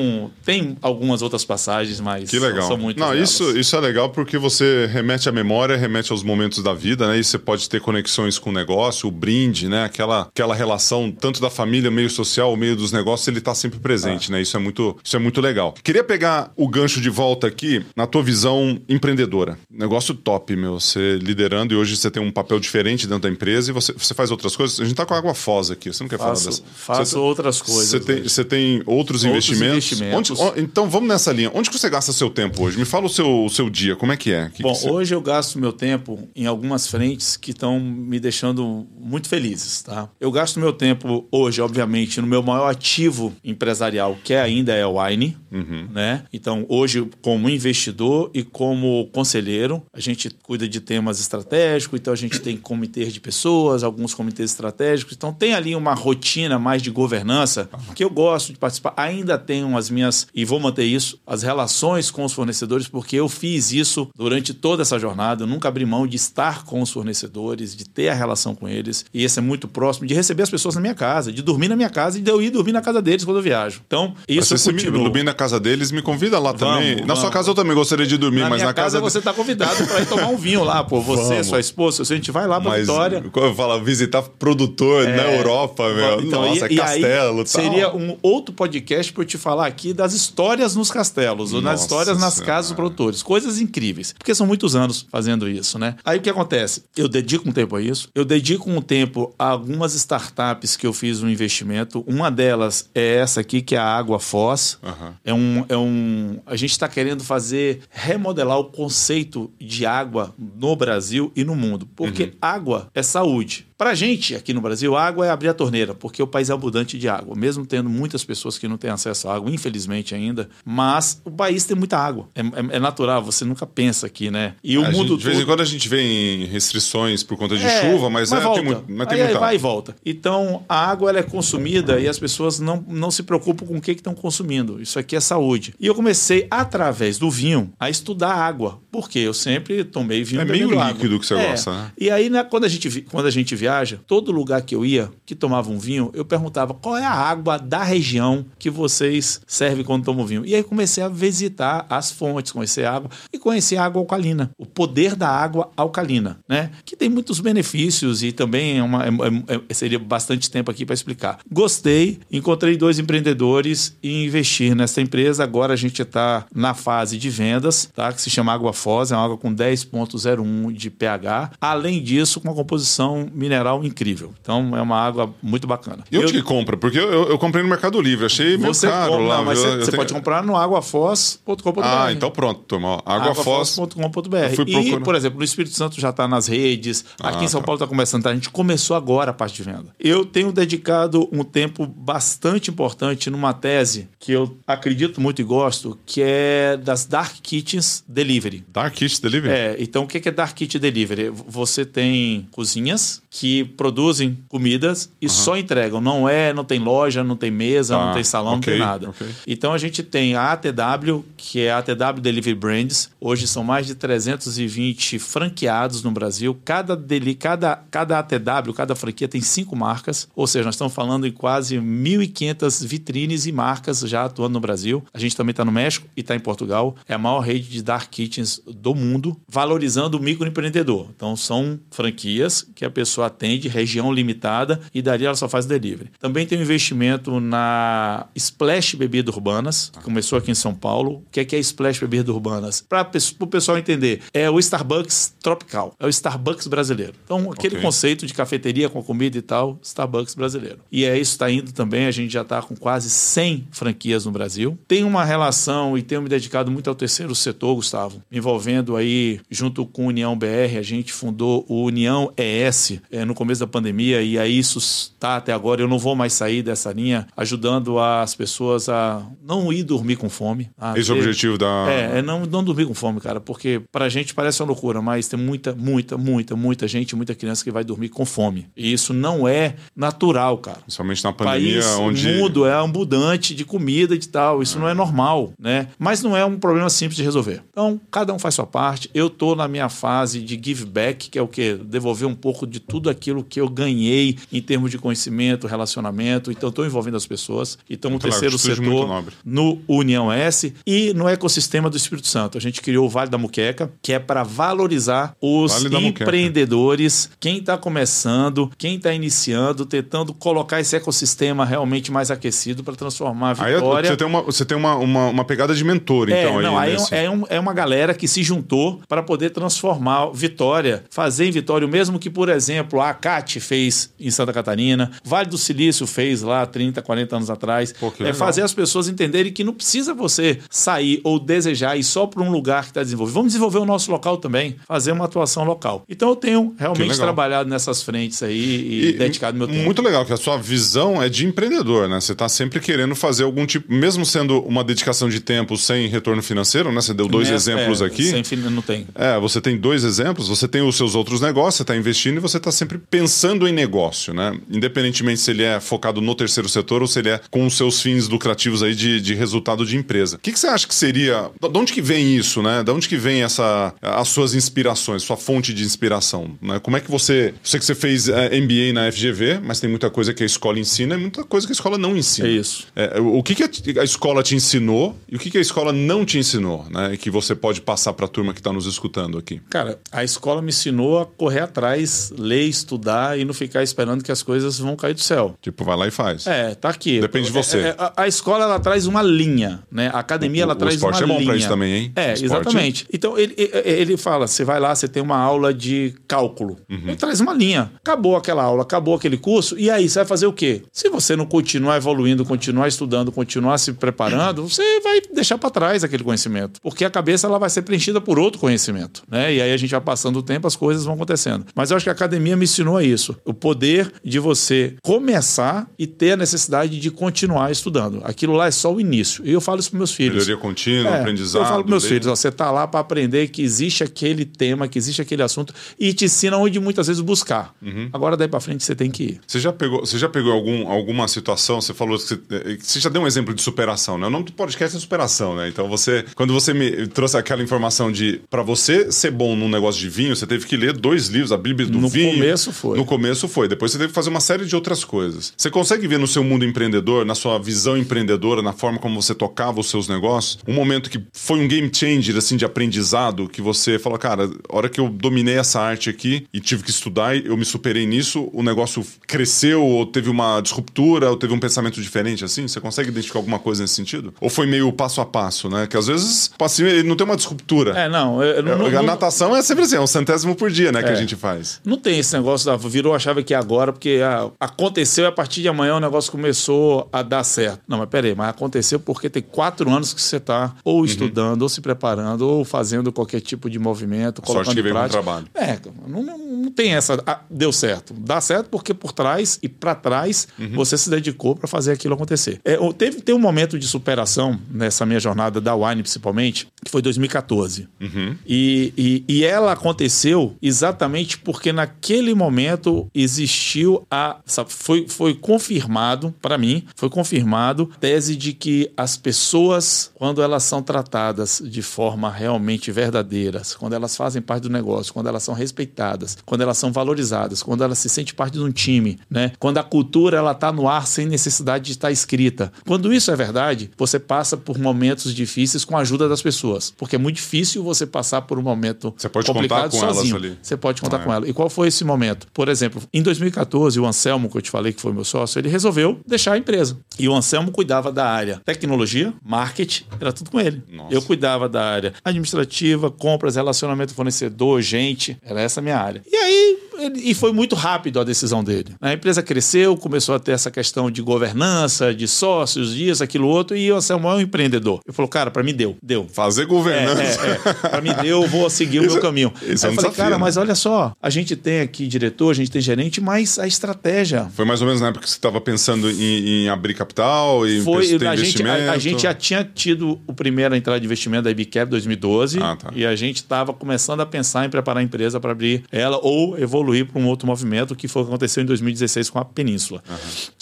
tem algumas outras passagens, mas que legal. são muito Não, isso, isso é legal porque você remete à memória, remete aos momentos da vida, né? E você pode ter conexões com o negócio, o brinde, né? Aquela, aquela relação tanto da família, meio social, meio dos negócios, ele tá sempre presente, ah. né? Isso é muito, isso é muito legal. Queria pegar o gancho de volta aqui na tua visão empreendedora. Negócio top, meu. Você liderando e hoje você tem um papel diferente dentro da empresa e você, você faz outras coisas. A gente tá com água foz aqui. Você não quer faço, falar dessa? Faço você, outras coisas. Você tem, você tem outros, outros investimentos. investimentos. Onde, então vamos nessa linha. Onde que você gasta seu tempo hoje? Me fala o seu, o seu dia, como é que é? Que Bom, que você... hoje eu gasto meu tempo em algumas frentes que estão me deixando muito felizes, tá? Eu gasto meu tempo hoje, obviamente, no meu maior ativo empresarial, que ainda é o Wine, uhum. né? Então, hoje, como investidor e como conselheiro, a gente cuida de temas estratégicos, então a gente tem comitês de pessoas, alguns comitês estratégicos, então tem ali uma rotina mais de governança que eu gosto de participar. Ainda tem umas as minhas e vou manter isso, as relações com os fornecedores, porque eu fiz isso durante toda essa jornada. Eu nunca abri mão de estar com os fornecedores, de ter a relação com eles, e esse é muito próximo, de receber as pessoas na minha casa, de dormir na minha casa e de eu ir dormir na casa deles quando eu viajo. Então, isso você me, continuo. dormir na casa deles, me convida lá também. Vamos, na sua casa eu também gostaria de dormir, Na mas na casa, casa você está convidado para ir tomar um vinho lá, pô. Você, Vamos. sua esposa, a gente vai lá para Mas Vitória. quando eu falo visitar produtor na Europa, meu. Então, Nossa, e- e castelo aí tal. Seria um outro podcast para eu te falar aqui das histórias nos castelos, ou nas Nossa histórias nas Senhora. casas dos produtores. Coisas incríveis. Porque são muitos anos fazendo isso, né? Aí o que acontece? Eu dedico um tempo a isso. Eu dedico um tempo a algumas startups que eu fiz um investimento. Uma delas é essa aqui, que é a Água Foz. Aham. É um, é um. A gente está querendo fazer remodelar o conceito de água no Brasil e no mundo. Porque água é saúde. Pra gente aqui no Brasil, água é abrir a torneira, porque o país é abundante de água, mesmo tendo muitas pessoas que não têm acesso à água, infelizmente ainda. Mas o país tem muita água. É, é- é natural, você nunca pensa aqui, né? E o A gente- mundo de vez em quando a gente vê em restrições por conta de é, chuva, mas, é, volta. tem, muito, mas tem aí, aí muita vai e volta. Então, a água ela é consumida e as pessoas não, não se preocupam com o que estão consumindo. Isso aqui é saúde. E eu comecei, através do vinho, a estudar água. Porque eu sempre tomei vinho É meio bebendo água. líquido que você É. gosta, né? E aí, né, quando, a gente, quando a gente viaja, todo lugar que eu ia, que tomava um vinho, eu perguntava qual é a água da região que vocês servem quando tomam vinho. E aí comecei a visitar as fontes, conhecer a água e conhecer a água alcalina. O poder da água alcalina, né? Que tem muitos benefícios e também é uma, é- é- é- seria bastante tempo aqui para explicar. Gostei, encontrei dois empreendedores e investi nessa empresa. Agora a gente está na fase de vendas, tá? Que se chama Água Foz, é uma água com 10.01 de pH. Além disso, com uma composição mineral incrível. Então é uma água muito bacana. E onde Eu- que compra? Porque eu, eu, comprei no Mercado Livre, achei meio você caro compra, lá. não, mas você, você tenho- pode comprar no aguafoz.com.br. Ah, então pronto, turma. aguafoz.com.br. E, por exemplo, no Espírito Santo já está nas redes. Aqui Ah, em São tá. Paulo está começando. tá? A gente começou agora a parte de venda. Eu tenho dedicado um tempo bastante importante numa tese que eu acredito muito e gosto, que é das Dark Kitchens Delivery. Dark Kit Delivery? É, então o que que é Dark Kitchen Delivery? Você tem cozinhas que produzem comidas e só entregam. Não é, não tem loja, não tem mesa, Tá, não tem salão, ok, não tem nada. ok. Então a gente tem a ATW, que é a ATW Delivery Brands. Hoje são mais de 320 franqueados no Brasil. Cada, deli, cada, cada ATW, cada franquia tem cinco marcas. Ou seja, nós estamos falando em quase 1.500 vitrines e marcas já atuando no Brasil. A gente também está no México e está em Portugal. É a maior rede de dark kitchens do mundo, valorizando o microempreendedor. Então são franquias que a pessoa atende, região limitada, e dali ela só faz delivery. Também tem um investimento na Splash Bebida Urbanas, que começou aqui em São Paulo. O que é, que é Splash Bebida Urbanas? Para o pessoal entender, é o Starbucks tropical, é o Starbucks brasileiro. Então, aquele Ok. conceito de cafeteria com comida e tal, Starbucks brasileiro. E é isso está indo também, a gente já está com quase 100 franquias no Brasil. Tem uma relação e tenho me dedicado muito ao terceiro setor, Gustavo, envolvendo aí junto com União BR, a gente fundou o União ES eh, no começo da pandemia e aí isso está até agora. Eu não vou mais sair dessa linha, ajudando as pessoas a não ir dormir com fome. Esse é o objetivo da. é, é não, não dormir com fome, cara, porque pra gente parece uma loucura, mas tem muita, muita, muita, muita gente, muita criança que vai dormir com fome. E isso não é natural, cara. Principalmente na pandemia, País, onde. o mundo é abundante de comida e de tal, isso não é normal, né? Mas não é um problema simples de resolver. Então, cada um faz sua parte. Eu tô na minha fase de give back, que é o quê? Devolver um pouco de tudo aquilo que eu ganhei em termos de conhecimento, relacionamento. Então, estou envolvendo as pessoas. Então, o legal, terceiro setor nobre. no União S e no ecossistema do Espírito Santo. A gente criou o Vale da Muqueca, que é para valorizar os Vale empreendedores, quem está começando, quem está iniciando, tentando colocar esse ecossistema realmente mais aquecido para transformar a Aí Vitória. você tem, uma, você tem uma, uma, uma pegada de mentor, É, então. não, aí, aí nesse- é, um- é uma galera que se juntou para poder transformar Vitória, fazer em Vitória o mesmo que, por exemplo, a CAT fez em Santa Catarina, Vale do Silício fez lá 30, 40 anos atrás. Pô, é fazer as pessoas entenderem que não precisa você sair ou desejar ir só para um lugar que está desenvolvido. Vamos desenvolver o nosso local também, fazer uma atuação local. Então eu tenho realmente trabalhado nessas frentes aí e, dedicado meu tempo. Muito legal, que a sua visão é de empreendedor, né? Você está sempre querendo fazer algum tipo, mesmo sendo uma dedicação de tempo sem retorno financeiro, né? Você deu dois exemplos É, aqui. Sem não tem. É, você tem dois exemplos, você tem os seus outros negócios, você está investindo e você está sempre pensando em negócio, né? Independentemente se ele é focado no terceiro setor ou se ele é com os seus fins lucrativos aí de, de resultado de empresa. O que, que você acha que seria. De onde que vem isso, né? De onde que vem essa, as suas inspirações, sua fonte de inspiração? Né? Como é que você. Eu sei que você fez é, MBA na FGV, mas tem muita coisa que a escola ensina e muita coisa que a escola não ensina. É isso. É, o que, que a escola te ensinou e o que, que a escola não te ensinou, né? E que você pode passar para a turma que está nos escutando aqui? Cara, a escola me ensinou a correr atrás, ler, estudar e não ficar esperando que as coisas vão cair do céu. Tipo, vai lá e faz. É, tá aqui. Depende de você. É, é, a, a, escola ela traz uma linha, né? A academia ela o, traz uma linha. O esporte é bom para isso também, hein? É, exatamente. Então ele, ele fala, você vai lá, você tem uma aula de cálculo. Uhum. Ele traz uma linha. Acabou aquela aula, acabou aquele curso, e aí você vai fazer o quê? Se você não continuar evoluindo, continuar estudando, continuar se preparando, você vai deixar para trás aquele conhecimento, porque a cabeça ela vai ser preenchida por outro conhecimento, né? E aí a gente vai passando o tempo, as coisas vão acontecendo. Mas eu acho que a academia me ensinou isso, o poder de você começar e ter a necessidade de continuar estudando. Aquilo lá é só o início. E eu falo isso para meus filhos. Melhoria contínua, é, aprendizado. Eu falo para meus filhos, ó, você tá lá para aprender que existe aquele tema, que existe aquele assunto e te ensina onde muitas vezes buscar. Uhum. Agora daí para frente você tem que ir. Você já pegou, você já pegou algum, alguma situação, você falou que você, eh, você já deu um exemplo de superação, né? O nome do podcast é superação, né? Então você, quando você me trouxe aquela informação de para você ser bom num negócio de vinho, você teve que ler dois livros, a Bíblia do no vinho. No começo foi. No começo foi. Depois você teve que fazer uma série de outras coisas. Você consegue ver no seu mundo empreendedor, na sua visão empreendedora, na forma como você tocava os seus negócios, um momento que foi um game changer assim de aprendizado, que você fala, cara, a hora que eu dominei essa arte aqui e tive que estudar, eu me superei nisso, o negócio cresceu ou teve uma disruptura ou teve um pensamento diferente assim? Você consegue identificar alguma coisa nesse sentido? Ou foi meio passo a passo, né? Que às vezes assim, não tem uma disruptura. É, não. Eu, não, a não, natação é sempre assim, é um centésimo por dia, né, é. que a gente faz. Não tem esse negócio da virou a chave aqui agora, porque ah, aconteceu e a partir de amanhã o negócio começou a dar certo. Não, mas peraí, mas aconteceu porque tem quatro anos que você está ou uhum. estudando, ou se preparando, ou fazendo qualquer tipo de movimento, colocando Sorte que em veio prática. Com trabalho. É, não, não tem essa. Ah, deu certo. Dá certo porque por trás e para trás uhum. você se dedicou para fazer aquilo acontecer. É, teve, teve um momento de superação nessa minha jornada da Wine, principalmente, que foi 2014. Uhum. E, e, e, ela aconteceu exatamente porque naquele momento existiu a. Sabe, foi, foi confirmado, para mim, foi confirmado tese de que as pessoas, quando elas são tratadas de forma realmente verdadeira, quando elas fazem parte do negócio, quando elas são respeitadas, quando elas são valorizadas, quando elas se sentem parte de um time, né? quando a cultura ela está no ar sem necessidade de estar escrita. Quando isso é verdade, você passa por momentos difíceis com a ajuda das pessoas, porque é muito difícil você passar por um momento você pode complicado contar com sozinho. Elas ali. Você pode contar Ah, com é. ela. E qual foi esse momento? Por exemplo, em 2014, o Anselmo, que eu te falei que foi meu sócio, ele resolveu deixar a empresa. E o Anselmo cuidava da área tecnologia, marketing, era tudo com ele. Nossa. Eu cuidava da área administrativa, compras, relacionamento fornecedor, gente, era essa a minha área. E aí, ele- e foi muito rápido a decisão dele. A empresa cresceu, começou a ter essa questão de governança, de sócios, disso, aquilo outro, e o Anselmo é um empreendedor. Ele falou, cara, pra mim deu, deu. Fazer É, governança. é, é. Pra mim deu, eu vou seguir o meu caminho. isso é Aí um eu falei, desafio, cara, né? mas olha só, a gente tem aqui diretor, a gente tem gerente, mas a estratégia Foi mais ou menos na época que você estava pensando em, em abrir capital e foi ter a gente, a, a gente já tinha tido o primeiro entrada de investimento da IBCAP 2012 Ah, tá. e a gente estava começando a pensar em preparar a empresa para abrir ela ou evoluir para um outro movimento que foi o que aconteceu em 2016 com a Península.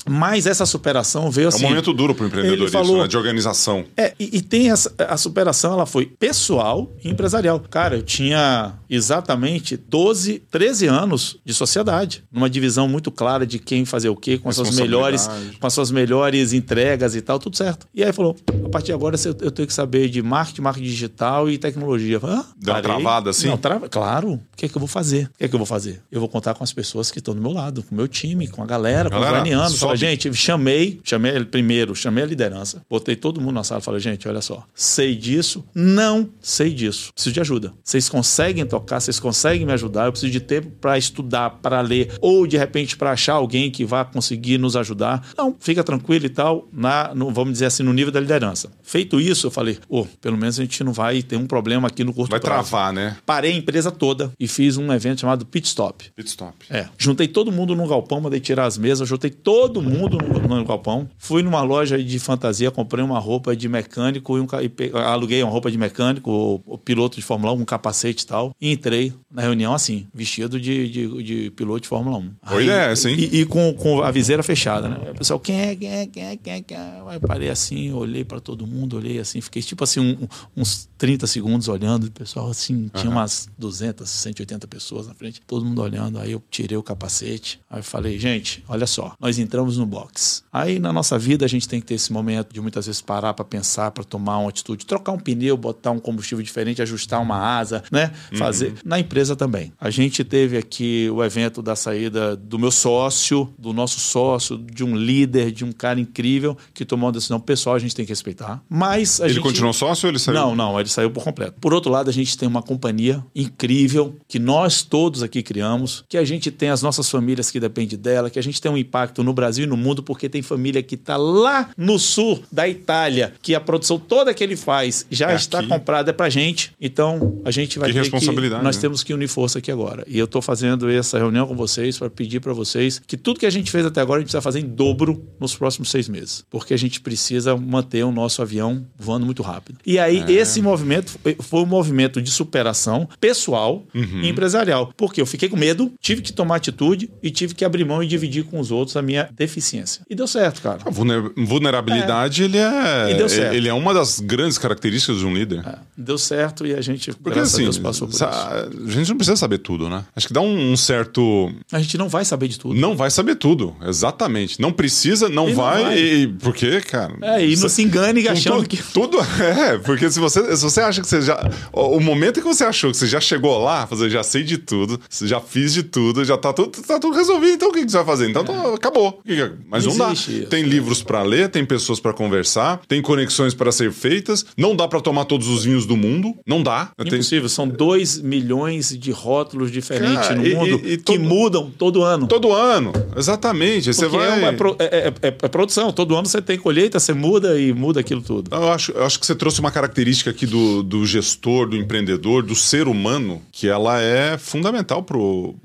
Mas essa superação veio É assim. um momento duro para o empreendedorismo, falou- né? De organização. É, e, e tem essa, a superação, ela foi pessoal e empresarial. Cara, eu tinha exatamente 12, 13 anos de sociedade, numa divisão muito clara de quem fazer o quê, com as suas melhores, com as suas melhores entregas e tal, tudo certo. E aí falou: a partir de agora eu tenho que saber de marketing, marketing digital e tecnologia. Falei, Hã? Deu uma travada, assim? Não, trava, claro. O que é que eu vou fazer? O que é que eu vou fazer? Eu vou contar com as pessoas que estão do meu lado, com o meu time, com a galera, com Galera, os sobe. Falei, gente, chamei, chamei primeiro, chamei a liderança, botei todo mundo na sala e falei, gente, olha só, sei disso, não sei disso, preciso de ajuda. Vocês conseguem tocar, vocês conseguem me ajudar, eu preciso de tempo para estudar, para ler, ou de repente para achar alguém que vá conseguir nos ajudar. Não, fica tranquilo e tal, na, no, vamos dizer assim, no nível da liderança. Feito isso, eu falei, oh, pelo menos a gente não vai ter um problema aqui no curto Vai prazo. travar, né? Parei a empresa toda e fiz um evento chamado Pit Stop. Pit stop. É. Juntei todo mundo num galpão, mandei tirar as mesas, juntei todo mundo no, no galpão. Fui numa loja de fantasia, comprei uma roupa de mecânico e, um, e pe, aluguei uma roupa de mecânico, o, o, piloto de Fórmula 1, um capacete e tal. E entrei na reunião assim, vestido de, de, de piloto de Fórmula 1. Oi, é, sim. E, e, com, com a viseira fechada, né? O pessoal, quem é, quem é, quem é, quem é? Quem é? Aí parei assim, olhei para todo mundo, olhei assim, fiquei tipo assim, um, uns 30 segundos olhando, o pessoal assim, tinha uhum. umas 200, 180 pessoas na frente, todo mundo olhando. Aí eu tirei o capacete, aí eu falei, gente, olha só, nós entramos no box. Aí na nossa vida a gente tem que ter esse momento de muitas vezes parar para pensar, para tomar uma atitude, trocar um pneu, botar um combustível diferente, ajustar uma asa, né? Fazer. Uhum. Na empresa também. A gente teve aqui o evento da saída do meu sócio, do nosso sócio, de um líder, de um cara incrível que tomou uma decisão pessoal, a gente tem que respeitar. Mas ele gente... continuou sócio ou ele saiu? Não, não, ele saiu por completo. Por outro lado, a gente tem uma companhia incrível que nós todos aqui criamos, que a gente tem as nossas famílias que dependem dela, que a gente tem um impacto no Brasil e no mundo, porque tem família que está lá no sul da Itália, que a produção toda que ele faz já é está aqui. comprada para gente. Então, a gente vai que ter responsabilidade, que... Nós né? temos que unir força aqui agora. E eu estou fazendo essa reunião com vocês para pedir para vocês que tudo que a gente fez até agora a gente precisa fazer em dobro nos próximos seis meses. Porque a gente precisa manter o nosso avião voando muito rápido. E aí, é. esse movimento foi um movimento de superação pessoal uhum. e empresarial. Porque eu fiquei com medo, tive que tomar atitude e tive que abrir mão e dividir com os outros a minha deficiência. E deu certo, cara. A vulnerabilidade, é. ele é. E deu certo. Ele é uma das grandes características de um líder. É. Deu certo e a gente, Porque, assim, a Deus, passou por isso. A gente não precisa saber tudo, né? Acho que dá um, um, certo. A gente não vai saber de tudo. Não vai saber tudo, exatamente. Não precisa, não, vai, não vai. E, porque, cara. É, e não se engane achando que. Tudo é, porque se você, se você acha que você já. O momento que você achou que você já chegou lá, fazer, já sei de tudo, já fiz de tudo, já tá tudo, tá tudo resolvido, então o que, que você vai fazer? Então é. acabou. Mas não, não dá. Isso. Tem livros para ler, tem pessoas para conversar, tem conexões para ser feitas, não dá para tomar todos os vinhos do mundo, não dá. Impossível, tem... são 2 milhões de rótulos diferentes Cara, no mundo e, e todo... que mudam todo ano. Todo ano, exatamente. Você vai... É, é, é, é, produção, todo ano você tem colheita, você muda e muda aquilo tudo. Eu acho, eu acho que você trouxe uma característica aqui do, do gestor, do empreendedor, do ser humano, que ela é fundamental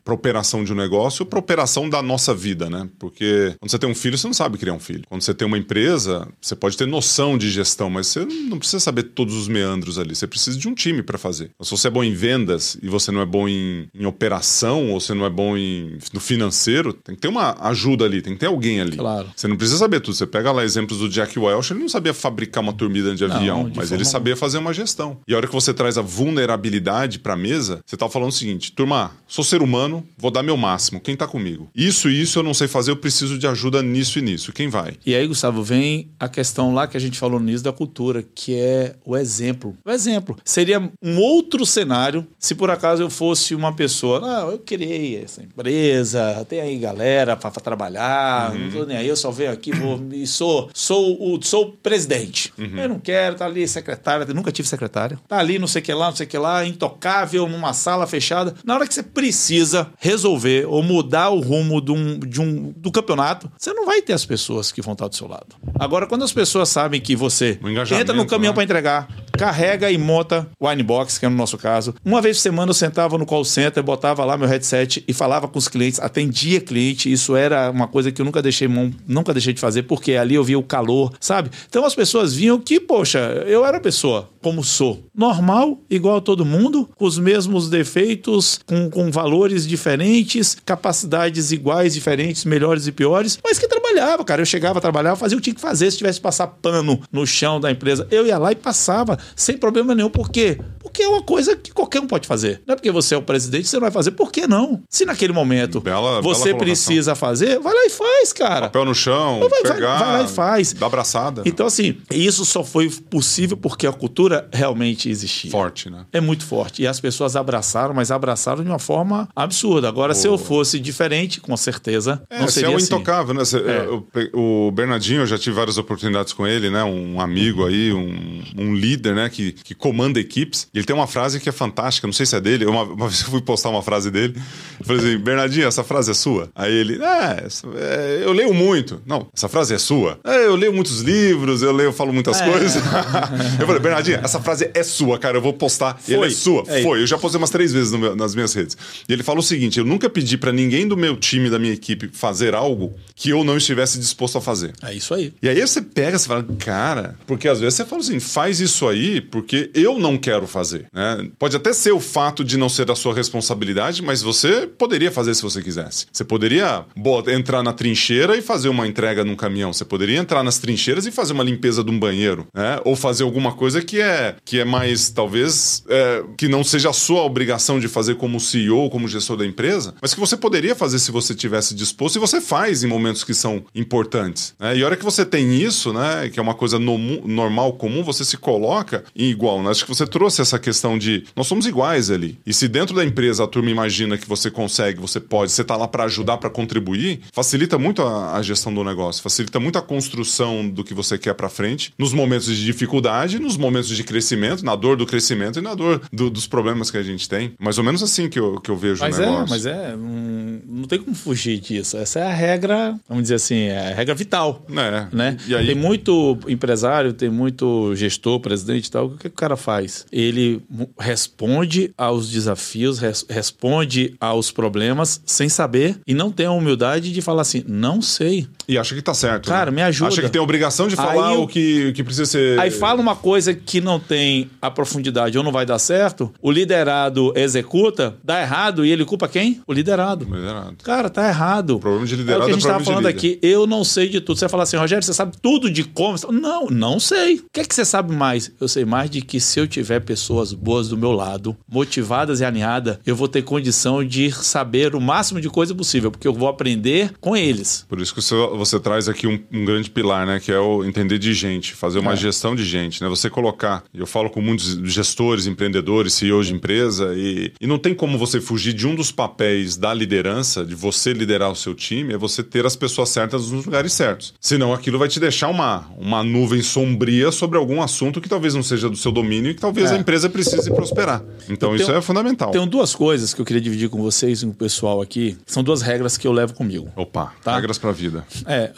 para a operação de um negócio, para a operação da nossa vida, né? Porque quando você tem um filho, você não sabe criar um filho. Quando você tem uma empresa, você pode ter noção de gestão, mas você não precisa saber todos os meandros ali. Você precisa de um time para fazer. Então, se você é bom em vendas e você não é bom em, em operação, ou você não é bom em, no financeiro, tem que ter uma ajuda ali, tem que ter alguém ali. Claro. Você não precisa saber tudo. Você pega lá exemplos do Jack Welch, ele não sabia fabricar uma turbina de avião, não, de mas ele sabia fazer uma gestão. E a hora que você traz a vulnerabilidade para a mesa, você tá falando o seguinte: turma, sou ser humano, vou dar meu máximo. Quem tá comigo? Isso e isso eu não sei fazer, eu preciso de ajuda nisso e nisso. Quem vai? E aí, Gustavo, vem a questão lá que a gente falou no início da cultura, que é o exemplo. O exemplo seria um outro cenário se por acaso eu fosse uma pessoa, ah, eu criei essa empresa, tem aí galera para trabalhar, uhum. não tô nem aí, eu só venho aqui, vou e sou sou o sou presidente. Uhum. Eu não quero, tá ali secretária, nunca tive secretária. Tá ali, não sei o que lá, não sei o que lá, intocável, numa sala fechada. Na hora que você precisa resolver ou mudar o rumo de um, de um, do campeonato, você não vai ter as pessoas que vão estar do seu lado. Agora, quando as pessoas sabem que você entra no caminhão né? para entregar, carrega e monta o Winebox, que é no nosso caso. Uma vez por semana eu sentava no call center, botava lá meu headset e falava com os clientes, atendia cliente. Isso era uma coisa que eu nunca deixei mão, nunca deixei de fazer, porque ali eu via o calor, sabe? Então as pessoas viam que, poxa, eu era pessoa como sou, normal, igual a todo mundo, com os mesmos defeitos, com, com valores diferentes, capacidades iguais, diferentes, melhores e piores, mas que trabalhava, cara. Eu chegava, trabalhava, fazia o que tinha que fazer. Se tivesse que passar pano no chão da empresa, eu ia lá e passava sem problema nenhum. Por quê? Porque é uma coisa que qualquer um pode fazer. Não é porque você é o presidente, você não vai fazer. Por que não? Se naquele momento bela, você bela precisa fazer, vai lá e faz, cara. Papel no chão, vai, pegar, vai, vai, lá e faz. Dá abraçada. Então, assim, isso só foi possível porque a cultura realmente existia. Forte, né? É muito forte. E as pessoas abraçaram, mas abraçaram de uma forma absurda. Agora, se eu fosse diferente, com certeza, é, não seria é um assim. intocável, né? É. o, o Bernardinho, eu já tive várias oportunidades com ele, né? Um amigo aí, um, um líder, né? Que, que comanda equipes. Ele tem uma frase que é fantástica, não sei se é dele. Uma, uma vez eu fui postar uma frase dele. Eu falei assim, Bernardinho, essa frase é sua? Aí ele, é, é eu leio muito. Não, essa frase é sua? É, eu leio muitos livros, eu leio, eu falo muitas é. coisas. eu falei, Bernardinho, essa frase é sua, cara, eu vou postar. Foi. Ele é sua. É Foi, eu já postei umas três vezes meu, nas minhas redes. E ele fala o seguinte: eu nunca pedi para ninguém do meu time, da minha equipe, fazer algo que eu não estivesse disposto a fazer. É isso aí. E aí você pega, você fala, cara, porque às vezes você fala assim, faz isso aí porque eu não quero fazer. Né? Pode até ser o fato de não ser da sua responsabilidade, mas você poderia fazer se você quisesse. Você poderia entrar na trincheira e fazer uma entrega num caminhão. Você poderia entrar nas trincheiras e fazer uma limpeza de um banheiro, né? Ou fazer alguma coisa que é que é mais talvez é, que não seja a sua obrigação de fazer como CEO, como gestor da empresa, mas que você poderia fazer se você tivesse disposto e você faz em momentos que são importantes. Né? E a hora que você tem isso, né, que é uma coisa no, normal, comum, você se coloca em igual. Né? Acho que você trouxe essa questão de nós somos iguais ali. E se dentro da empresa a turma imagina que você consegue, você pode, você está lá para ajudar, para contribuir, facilita muito a, a, gestão do negócio, facilita muito a construção do que você quer para frente, nos momentos de dificuldade, nos momentos de crescimento, na dor do crescimento e na dor do, dos problemas que a gente tem. Mais ou menos assim que eu, que eu vejo mas o negócio. É, mas é, não, não tem como fugir disso. Essa é a regra, vamos dizer assim, é a regra vital. É. Né? E aí... Tem muito empresário, tem muito gestor, presidente e tal. O que, que o cara faz? Ele responde aos desafios, res, responde aos problemas sem saber e não tem a humildade de falar assim, não sei. E acha que tá certo. Cara, né? me ajuda. Acha que tem a obrigação de falar aí, o que, que precisa ser. Aí fala uma coisa que não tem a profundidade ou não vai dar certo, o liderado executa, dá errado e ele culpa quem? O liderado. O liderado. Cara, tá errado. O problema de liderado é o que a gente é tava falando aqui. Eu não sei de tudo. Você fala assim, Rogério, você sabe tudo de como? Não, não sei. O que é que você sabe mais? Eu sei mais de que se eu tiver pessoas boas do meu lado, motivadas e alinhadas, eu vou ter condição de saber o máximo de coisa possível, porque eu vou aprender com eles. Por isso que você, você traz aqui um, um, grande pilar, né? Que é o entender de gente, fazer uma é. gestão de gente, né? Você colocar, eu falo com muitos gestores, empreendedores, CEOs de empresa, e, e não tem como você fugir de um dos papéis da liderança, de você liderar o seu time, é você ter as pessoas certas nos lugares certos. Senão aquilo vai te deixar uma, uma nuvem sombria sobre algum assunto que talvez não seja do seu domínio e que talvez é. a empresa precise prosperar. Então isso é fundamental. Tem duas coisas que eu queria dividir com vocês e com o pessoal aqui. São duas regras que eu levo comigo. Opa, tá? regras para a vida. É,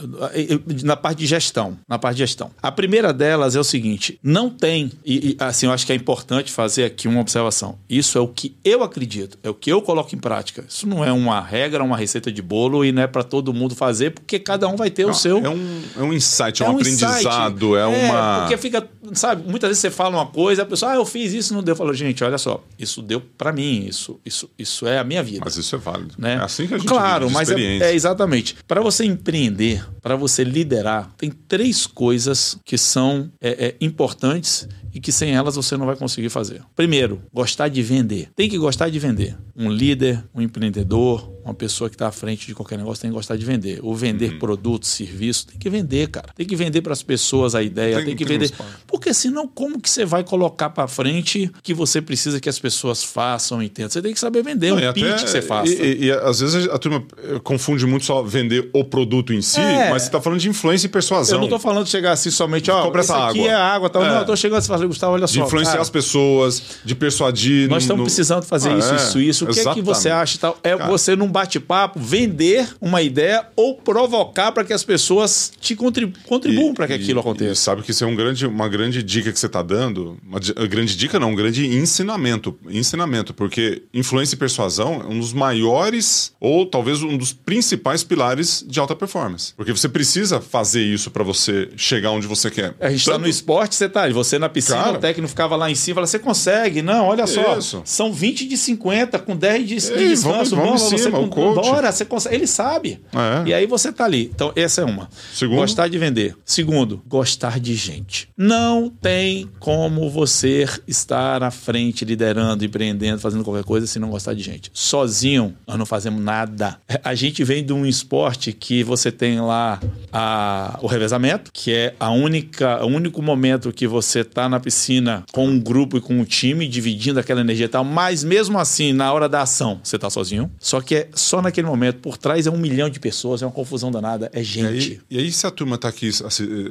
na parte de gestão, na parte de gestão. A primeira delas é o seguinte, não tem, e, e assim, eu acho que é importante fazer aqui uma observação. Isso é o que eu acredito, é o que eu coloco em prática. Isso não é uma regra, uma receita de bolo e não é para todo mundo fazer, porque cada um vai ter não, o seu. É um, é um insight, é, é um, um aprendizado, é, é uma. Porque fica, sabe, muitas vezes você fala uma coisa, a pessoa, ah, eu fiz isso, não deu. Falou, gente, olha só, isso deu para mim, isso, isso, isso é a minha vida. Mas isso é válido. Né? É assim que a gente Claro, mas é, é exatamente. Para você empreender, para você liderar, tem três coisas que são é, é, importantes e que sem elas você não vai conseguir fazer. Primeiro, gostar de vender. Tem que gostar de vender. Um líder, um empreendedor, uma pessoa que está à frente de qualquer negócio tem que gostar de vender. Ou vender uhum. produtos, serviços, tem que vender, cara. Tem que vender para as pessoas a ideia, tem, tem que tem vender. Porque senão, como que você vai colocar para frente que você precisa que as pessoas façam, entendam? Você tem que saber vender, não, um pitch até, que você faça. E, e, e, às vezes a turma eh, confunde muito só vender o produto em si, é. mas você está falando de influência e persuasão. Eu não estou falando de chegar assim somente, ó, Compre essa aqui água. é água, tal. É. Não, eu estou chegando assim, falar, Gustavo, olha só. De influenciar cara, as pessoas, de persuadir. Nós estamos no... precisando fazer ah, isso, é. isso, isso. O que é que você acha tal? É cara. você num bate-papo, vender uma ideia ou provocar para que as pessoas te contribu contribuam para que aquilo aconteça. E sabe que isso é um grande, uma grande dica que você está dando, uma grande dica não, um grande ensinamento, ensinamento, porque influência e persuasão é um dos maiores ou talvez um dos principais pilares de alta performance, porque você precisa fazer isso para você chegar onde você quer. A gente está Tanto... no esporte, você tá, você na piscina, Cara, o técnico ficava lá em cima, fala, você consegue? Não, olha só, isso. são 20 de 50 com 10 de, Ei, de descanso, vamos, vamos, vamos cima, você, o coach. Bora, você consegue. Ele sabe. É. E aí você tá ali. Então, essa é uma. Segundo. Gostar de vender. Segundo, gostar de gente. Não tem como você estar à frente, liderando, empreendendo, fazendo qualquer coisa se não gostar de gente. Sozinho, nós não fazemos nada. A gente vem de um esporte que você tem lá a, o revezamento, que é a única, o único momento que você tá na piscina com um grupo e com um time, dividindo aquela energia e tal, mas mesmo assim, na hora da ação, você tá sozinho. Só que é só naquele momento por trás é um milhão de pessoas, é uma confusão danada, é gente. E aí, e aí se a turma está aqui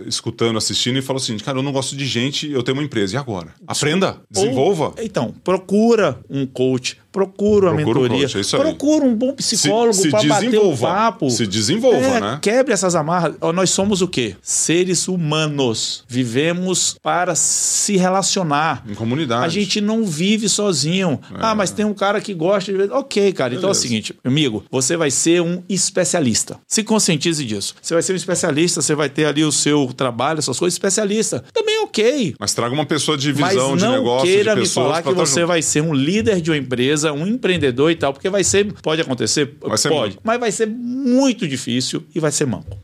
escutando, assistindo e fala seguinte, cara, eu não gosto de gente, eu tenho uma empresa. E agora? Aprenda, desenvolva. Ou, então, procura um coach, procura um mentoria, coach, é procura um bom psicólogo para bater um papo. Se desenvolva, É, né? Quebre essas amarras. Nós somos o quê? Seres humanos. Vivemos para se relacionar. Em comunidade. A gente não vive sozinho. Ah, mas tem um cara que gosta de. Ok, cara. Então é o Beleza. seguinte, amigo, você vai ser um especialista. Se conscientize disso. Você vai ser um especialista, você vai ter ali o seu trabalho, suas coisas, especialista. Também ok. Mas traga uma pessoa de Mas visão, de não negócio, queira de me pessoas falar pra que tá você junto. vai ser um líder de uma empresa, um empreendedor e tal, porque vai ser, pode acontecer, Vai ser pode, manco. mas vai ser muito difícil e vai ser manco.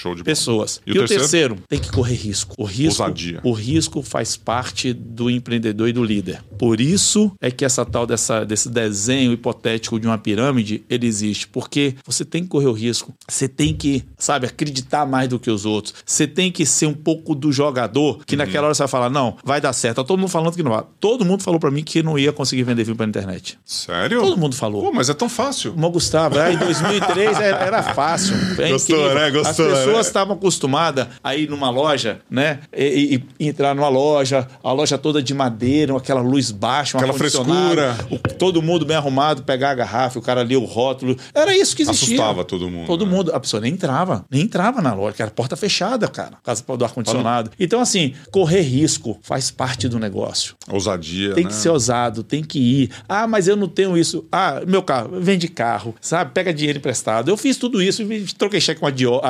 Show de. Pessoas. E E, o terceiro? terceiro? tem que correr risco. O risco, Ousadia. o risco faz parte do empreendedor e do líder. Por isso é que essa tal dessa, desse desenho hipotético de uma pirâmide, ele existe. Porque você tem que correr o risco. Você tem que, sabe, acreditar mais do que os outros. Você tem que ser um pouco do jogador, que naquela hora você vai falar, não, vai dar certo. Tá todo mundo falando que não vai. Todo mundo falou pra mim que não ia conseguir vender filme pela internet. Sério? Todo mundo falou. Pô, mas é tão fácil. Irmão Gustavo, aí em 2003 era, era fácil. É Gostou, incrível. né? Gostou, As pessoas né? estavam acostumadas a ir numa loja, né? E, e- entrar numa loja, a loja toda de madeira, aquela luz baixa, um Aquela frescura. o- todo mundo bem arrumado, pegar a garrafa, o cara lia o rótulo. Era isso que existia. Assustava todo mundo, Todo né? mundo. A pessoa nem entrava. Nem entrava na loja, que era porta fechada, cara. Por causa do ar-condicionado. Então, assim, correr risco faz parte do negócio. Ousadia, Tem né? que ser ousado, tem que ir. Ah, mas eu não tenho isso. Ah, meu carro, vende carro, sabe? Pega dinheiro emprestado. Eu fiz tudo isso, troquei cheque com a dio-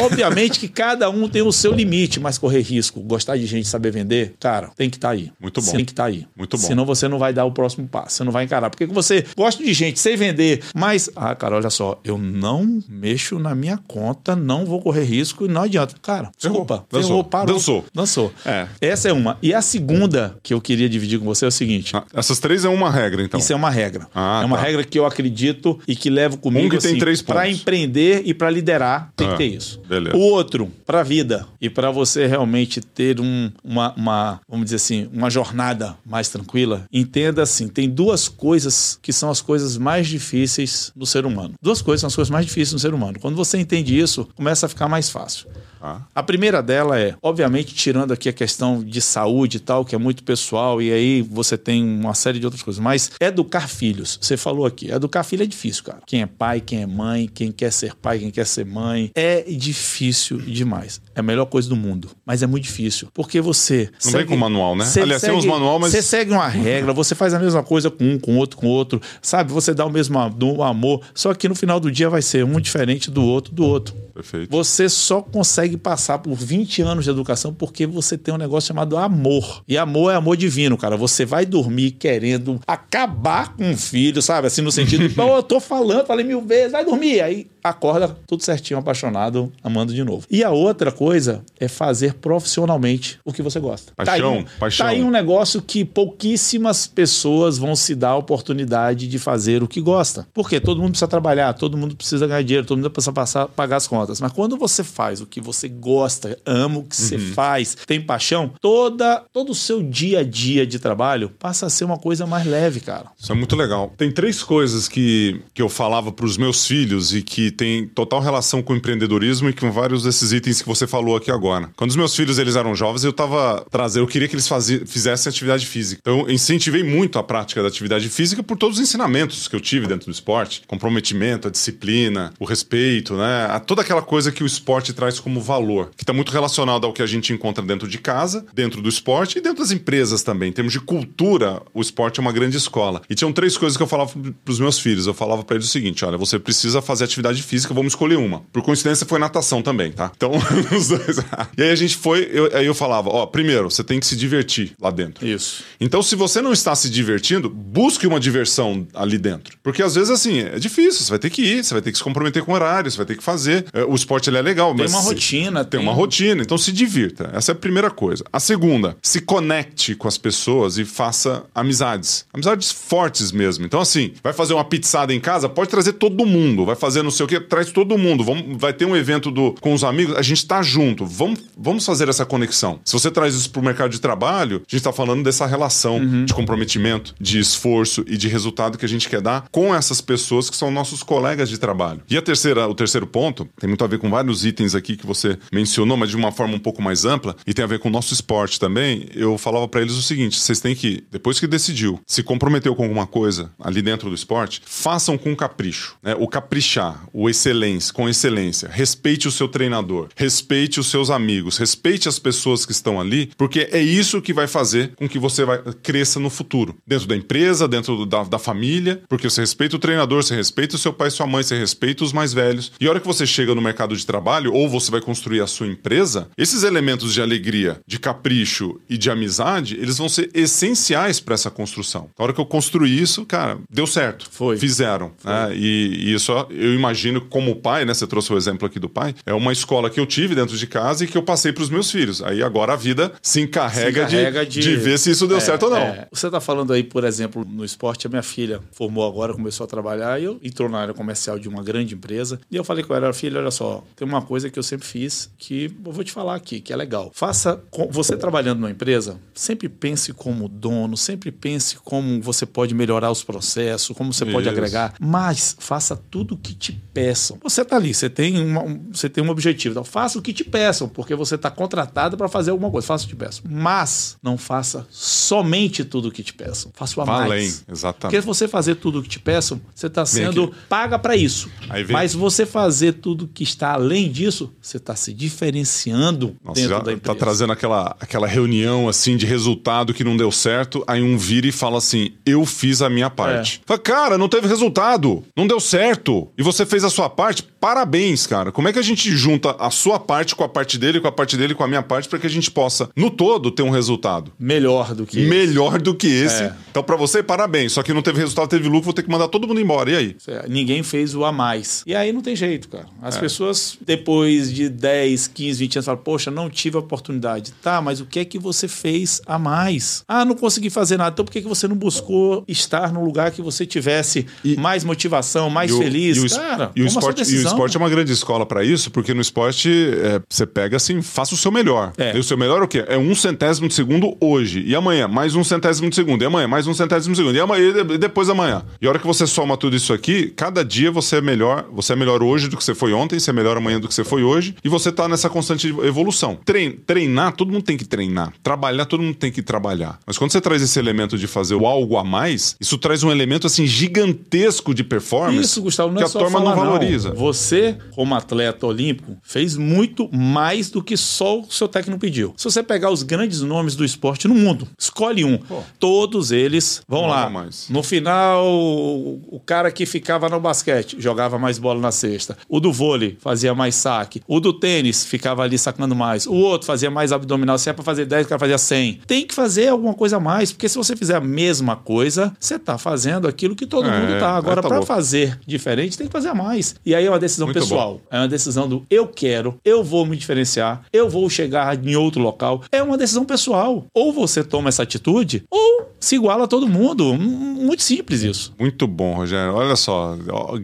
Obviamente que cada um tem o seu limite, mas correr risco, gostar de gente, saber vender, cara, tem que estar aí. Muito bom. Tem que estar aí. Muito bom. Senão você não vai dar o próximo passo, você não vai encarar. Porque você gosta de gente, sei vender, mas, ah, cara, olha só, eu não mexo na minha conta, não vou correr risco e não adianta. Cara, desculpa. Dançou. ferrou, parou. Dançou. Dançou. É. Essa é uma. E a segunda que eu queria dividir com você é o seguinte. Ah, Essas três é uma regra, então. Isso é uma regra. Ah, é uma tá. regra que eu acredito e que levo comigo Um que tem assim, três para pontos. empreender e para liderar, tem Ah, que ter isso. Beleza. O outro, para a vida e para você realmente ter um- uma, uma, vamos dizer assim, uma jornada mais tranquila, entenda assim, tem duas coisas que são as coisas mais difíceis no ser humano. Duas coisas são as coisas mais difíceis no ser humano. Quando você entende isso, começa a ficar mais fácil. Ah, A primeira dela é, obviamente, tirando aqui a questão de saúde e tal, que é muito pessoal, e aí você tem uma série de outras coisas, mas educar filhos. Você falou aqui, educar filho é difícil, cara. Quem é pai, quem é mãe, quem quer ser pai, quem quer ser mãe, é difícil demais. É a melhor coisa do mundo, mas é muito difícil, porque você Não vem com manual, né? Aliás, tem uns manual, mas- Você segue uma regra, você faz a mesma coisa com um, com outro, com outro, sabe? Você dá o mesmo amor, só que no final do dia vai ser um diferente do outro, do outro. Perfeito. Você só consegue passar por 20 anos de educação porque você tem um negócio chamado amor. E amor é amor divino, cara. Você vai dormir querendo acabar com um filho, sabe? Assim, no sentido de, "Pô, eu tô falando, falei mil vezes, vai dormir. Aí acorda tudo certinho, apaixonado, amando de novo. E a outra coisa é fazer profissionalmente o que você gosta. tá aí, Paixão, paixão. Tá aí um negócio que pouquíssimas pessoas vão se dar a oportunidade de fazer o que gosta. Porque todo mundo precisa trabalhar, todo mundo precisa ganhar dinheiro, todo mundo precisa passar, pagar as contas. Mas quando você faz o que você gosta, ama o que você Uhum. faz, tem paixão, toda, todo o seu dia a dia de trabalho passa a ser uma coisa mais leve, cara. Isso é muito legal. Tem três coisas que, que eu falava para os meus filhos e que tem total relação com o empreendedorismo e com vários desses itens que você falou aqui agora. Quando os meus filhos eles eram jovens, eu tava trazendo, eu queria que eles fizessem atividade física. Então, eu incentivei muito a prática da atividade física por todos os ensinamentos que eu tive dentro do esporte, comprometimento, a disciplina, o respeito, né? A toda aquela coisa que o esporte traz como valor, que está muito relacionado ao que a gente encontra dentro de casa, dentro do esporte e dentro das empresas também. Em termos de cultura, o esporte é uma grande escola. E tinham três coisas que eu falava para os meus filhos. Eu falava para eles o seguinte: olha, você precisa fazer atividade física, vamos escolher uma. Por coincidência, foi natação também, tá? Então, os dois. e aí a gente foi, eu- aí eu falava: ó, primeiro, você tem que se divertir lá dentro. Isso. Então, se você não está se divertindo, busque uma diversão ali dentro. Porque às vezes, assim, é difícil. Você vai ter que ir, você vai ter que se comprometer com horário, você vai ter que fazer. É, O esporte ele é legal, Tem mas. uma rotina, Tem tem- uma rotina. Então, se divirta. Essa é a primeira coisa. A segunda, se conecte com as pessoas e faça amizades. Amizades fortes mesmo. Então, assim, vai fazer uma pizzada em casa, pode trazer todo mundo. Vai fazer não sei o quê. Porque traz todo mundo. Vamos, vai ter um evento do, com os amigos, a gente tá junto. Vamos, vamos fazer essa conexão. Se você traz isso pro mercado de trabalho, a gente tá falando dessa relação Uhum. de comprometimento, de esforço e de resultado que a gente quer dar com essas pessoas que são nossos colegas de trabalho. E a terceira, o terceiro ponto tem muito a ver com vários itens aqui que você mencionou, mas de uma forma um pouco mais ampla e tem a ver com o nosso esporte também. Eu falava para eles o seguinte: vocês têm que, depois que decidiu, se comprometeu com alguma coisa ali dentro do esporte, façam com capricho. Né? O caprichar, o excelência, com excelência. Respeite o seu treinador, respeite os seus amigos, respeite as pessoas que estão ali, porque é isso que vai fazer com que você vai, cresça no futuro. Dentro da empresa, dentro da, da família, porque você respeita o treinador, você respeita o seu pai e sua mãe, você respeita os mais velhos. E a hora que você chega no mercado de trabalho, ou você vai construir a sua empresa, esses elementos de alegria, de capricho e de amizade, eles vão ser essenciais para essa construção. A hora que eu construí isso, cara, deu certo. Foi. Fizeram. né? E, e isso eu imagino como pai, né? Você trouxe o exemplo aqui do pai. É uma escola que eu tive dentro de casa e que eu passei para os meus filhos. Aí agora a vida se encarrega, Se encarrega de, de- de ver se isso deu É, certo ou não. é. Você está falando aí, por exemplo, no esporte, a minha filha formou agora, começou a trabalhar e eu entrou na área comercial de uma grande empresa. E eu falei com ela, filha, olha só, tem uma coisa que eu sempre fiz que eu vou te falar aqui, que é legal. Faça, você trabalhando numa empresa, sempre pense como dono, sempre pense como você pode melhorar os processos, como você pode Isso. agregar, mas faça tudo o que te peçam. Você está ali, você tem, uma- um, você tem um objetivo, então faça o que te peçam, porque você está contratado para fazer alguma coisa, faça o que te peçam. Mas não faça somente tudo o que te peçam, faça o a mais. além, Porque exatamente. você fazer tudo o que te peçam, você está sendo paga para isso. Mas você fazer tudo que está além disso, você está se diferenciando Nossa, dentro da tá empresa. trazendo aquela, aquela reunião assim de resultado que não deu certo, aí um vira e fala assim: Eu fiz a minha parte. É. Fala, cara, não teve resultado, não deu certo. E você fez a sua parte, parabéns, cara. Como é que a gente junta a sua parte com a parte dele, com a parte dele, com a minha parte, para que a gente possa, no todo, ter um resultado? Melhor do que Melhor do que esse. É. Então, pra você, parabéns. Só que não teve resultado, teve lucro, vou ter que mandar todo mundo embora. E aí? É, Ninguém fez o a mais. E aí não tem jeito, cara. É. As pessoas, depois de 10, 15, 20 anos, falam: Poxa, não tive a oportunidade. Tá, mas o que é que você fez a mais? Ah, não consegui fazer nada. Então por que, que você não buscou estar no lugar que você tivesse mais motivação, mais E o- feliz? e o, cara, e o esporte, e o esporte é uma grande escola pra isso, porque no esporte é, você pega assim, faça o seu melhor. É. E o seu melhor é o quê? É um centésimo de segundo hoje. E amanhã, mais um centésimo de segundo. E amanhã, mais um centésimo de segundo. E, amanhã, e depois amanhã. E a hora que você soma tudo isso aqui, cada dia você é melhor. Você é melhor hoje do que você foi ontem, você é melhor amanhã do que você foi hoje. E você tá nessa constante evolução. Trein- treinar, todo mundo tem que treinar. Trabalhar, todo mundo tem que trabalhar. Mas quando você traz esse elemento de fazer o algo a mais, isso traz um elemento assim gigantesco de performance Isso, Gustavo, não que é a só turma não valoriza. Você, como atleta olímpico, fez muito mais do que só o seu técnico pediu. Se você pegar os grandes nomes do esporte no mundo, escolhe um. Todos eles vão Não lá. mais. No final, o cara que ficava no basquete jogava mais bola na cesta. O do vôlei fazia mais saque. O do tênis ficava ali sacando mais. O outro fazia mais abdominal. Se é pra fazer 10, o cara fazia 100. Tem que fazer alguma coisa a mais, porque se você fizer a mesma coisa, você tá fazendo aquilo que todo É, mundo tá. é, Agora, tá pra louco. fazer diferente, tem que fazer a mais. E aí é uma decisão Muito pessoal. É uma decisão do eu quero, eu vou me diferenciar, eu vou chegar em outro local. É uma decisão pessoal. Ou você toma essa atitude, ou se iguala a todo mundo. Muito simples isso. Muito bom, Rogério. Olha só,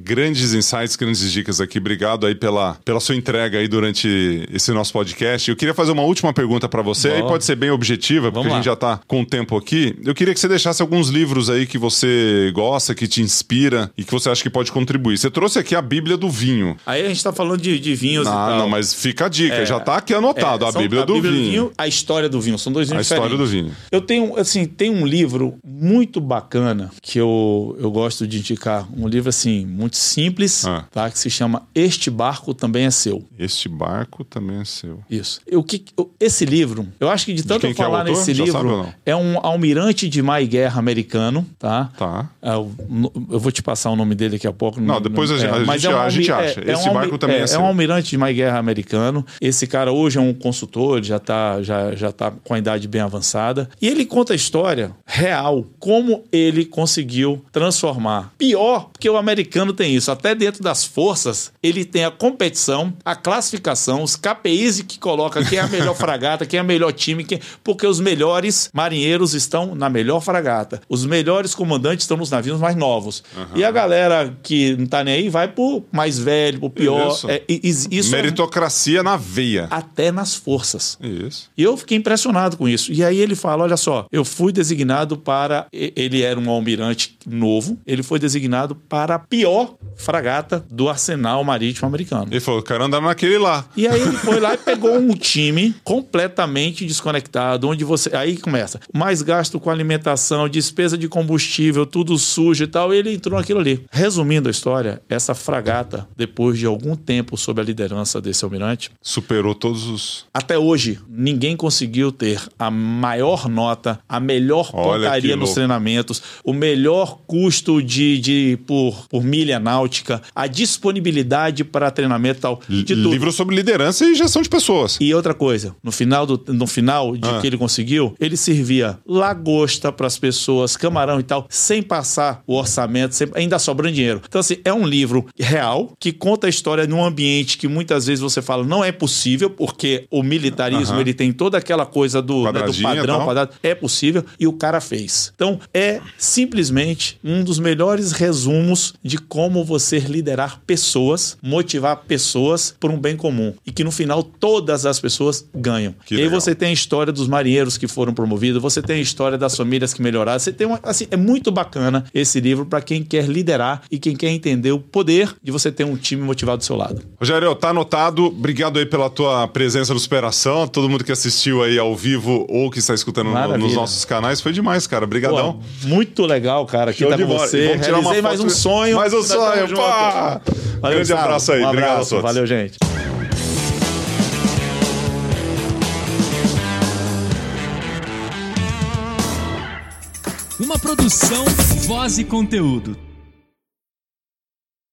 grandes insights, grandes dicas aqui. Obrigado aí pela, pela sua entrega aí durante esse nosso podcast. Eu queria fazer uma última pergunta pra você, aí pode ser bem objetiva, porque a gente já tá com o tempo aqui. Eu queria que você deixasse alguns livros aí que você gosta, que te inspira e que você acha que pode contribuir. Você trouxe aqui a Bíblia do Vinho. Aí a gente tá falando de, de vinhos e Ah, tal. não, mas fica a dica, já tá aqui anotado, É, a são- Bíblia, do, vinho. A história do vinho. São dois A livros história do diferentes. vinho. Eu tenho, assim, tem um livro muito bacana que eu, eu gosto de indicar. Um livro, assim, muito simples, Ah. tá? Que se chama Este Barco Também é Seu. Este barco também é seu. Isso. O que, eu- esse livro, eu acho que de tanto quem eu é falar autor? nesse Já livro, é um almirante de mar e guerra americano, tá? Tá. É, o- no- eu vou te passar o nome dele daqui a pouco. Não, depois a gente- a mas gente- a gente acha. Esse almi- barco também é é, seu. um almirante de mar e guerra americano. Esse cara hoje é um consultor, já tá, já, já tá com a idade bem avançada. E ele conta a história real como ele conseguiu transformar. Pior, porque o americano tem isso, até dentro das forças, ele tem a competição, a classificação, os KPIs que coloca quem é a melhor fragata, quem é o melhor time, quem... porque os melhores marinheiros estão na melhor fragata, os melhores comandantes estão nos navios mais novos. Uhum. E a galera que não tá nem aí vai pro mais velho, pro pior. Isso. É, isso é Meritocracia é... na veia. Até nas forças. Isso. E eu fiquei impressionado com isso. E aí ele fala: olha só, eu fui designado para. Ele era um almirante novo, ele foi designado para a pior fragata do arsenal marítimo americano. Ele falou: quero andar naquele lá. E aí ele foi lá e pegou um time completamente desconectado, onde você. Aí começa. Mais gasto com alimentação, despesa de combustível, tudo sujo e tal. E ele entrou naquilo ali. Resumindo a história, essa fragata, depois de algum tempo sob a liderança desse almirante, superou todos os. Até hoje, ninguém conseguiu ter a maior nota, a melhor pontaria nos treinamentos, o melhor custo de, de por, por milha náutica, a disponibilidade para treinamento tal. De tudo. Livro sobre liderança e gestão de pessoas. E outra coisa, no final, do, no final de ah. que ele conseguiu, ele servia lagosta para as pessoas, camarão e tal, sem passar o orçamento, sem, ainda sobrando dinheiro. Então, assim, é um livro real que conta a história num ambiente que muitas vezes você fala não é possível, porque o militarismo uhum. ele tem toda aquela coisa do, né, do padrão, quadrado. É possível e o cara fez. Então, é simplesmente um dos melhores resumos de como você liderar pessoas, motivar pessoas por um bem comum. E que no final todas as pessoas ganham. Que e aí você tem a história dos marinheiros que foram promovidos, você tem a história das famílias que melhoraram. Você tem uma. Assim, é muito bacana esse livro para quem quer liderar e quem quer entender o poder de você ter um time motivado do seu lado. Rogério, tá anotado. Obrigado aí pela tua presença no Superação. Todo mundo que assistiu aí ao vivo ou que está escutando no, nos nossos canais. Foi demais, cara. Obrigadão. muito legal, cara. Aqui Show tá com você. Vamos tirar uma mais um sonho. Mais um sonho, pá! Valeu, Grande abraço aí. Um abraço. Obrigado a todos. Valeu, gente. Uma produção, voz e conteúdo.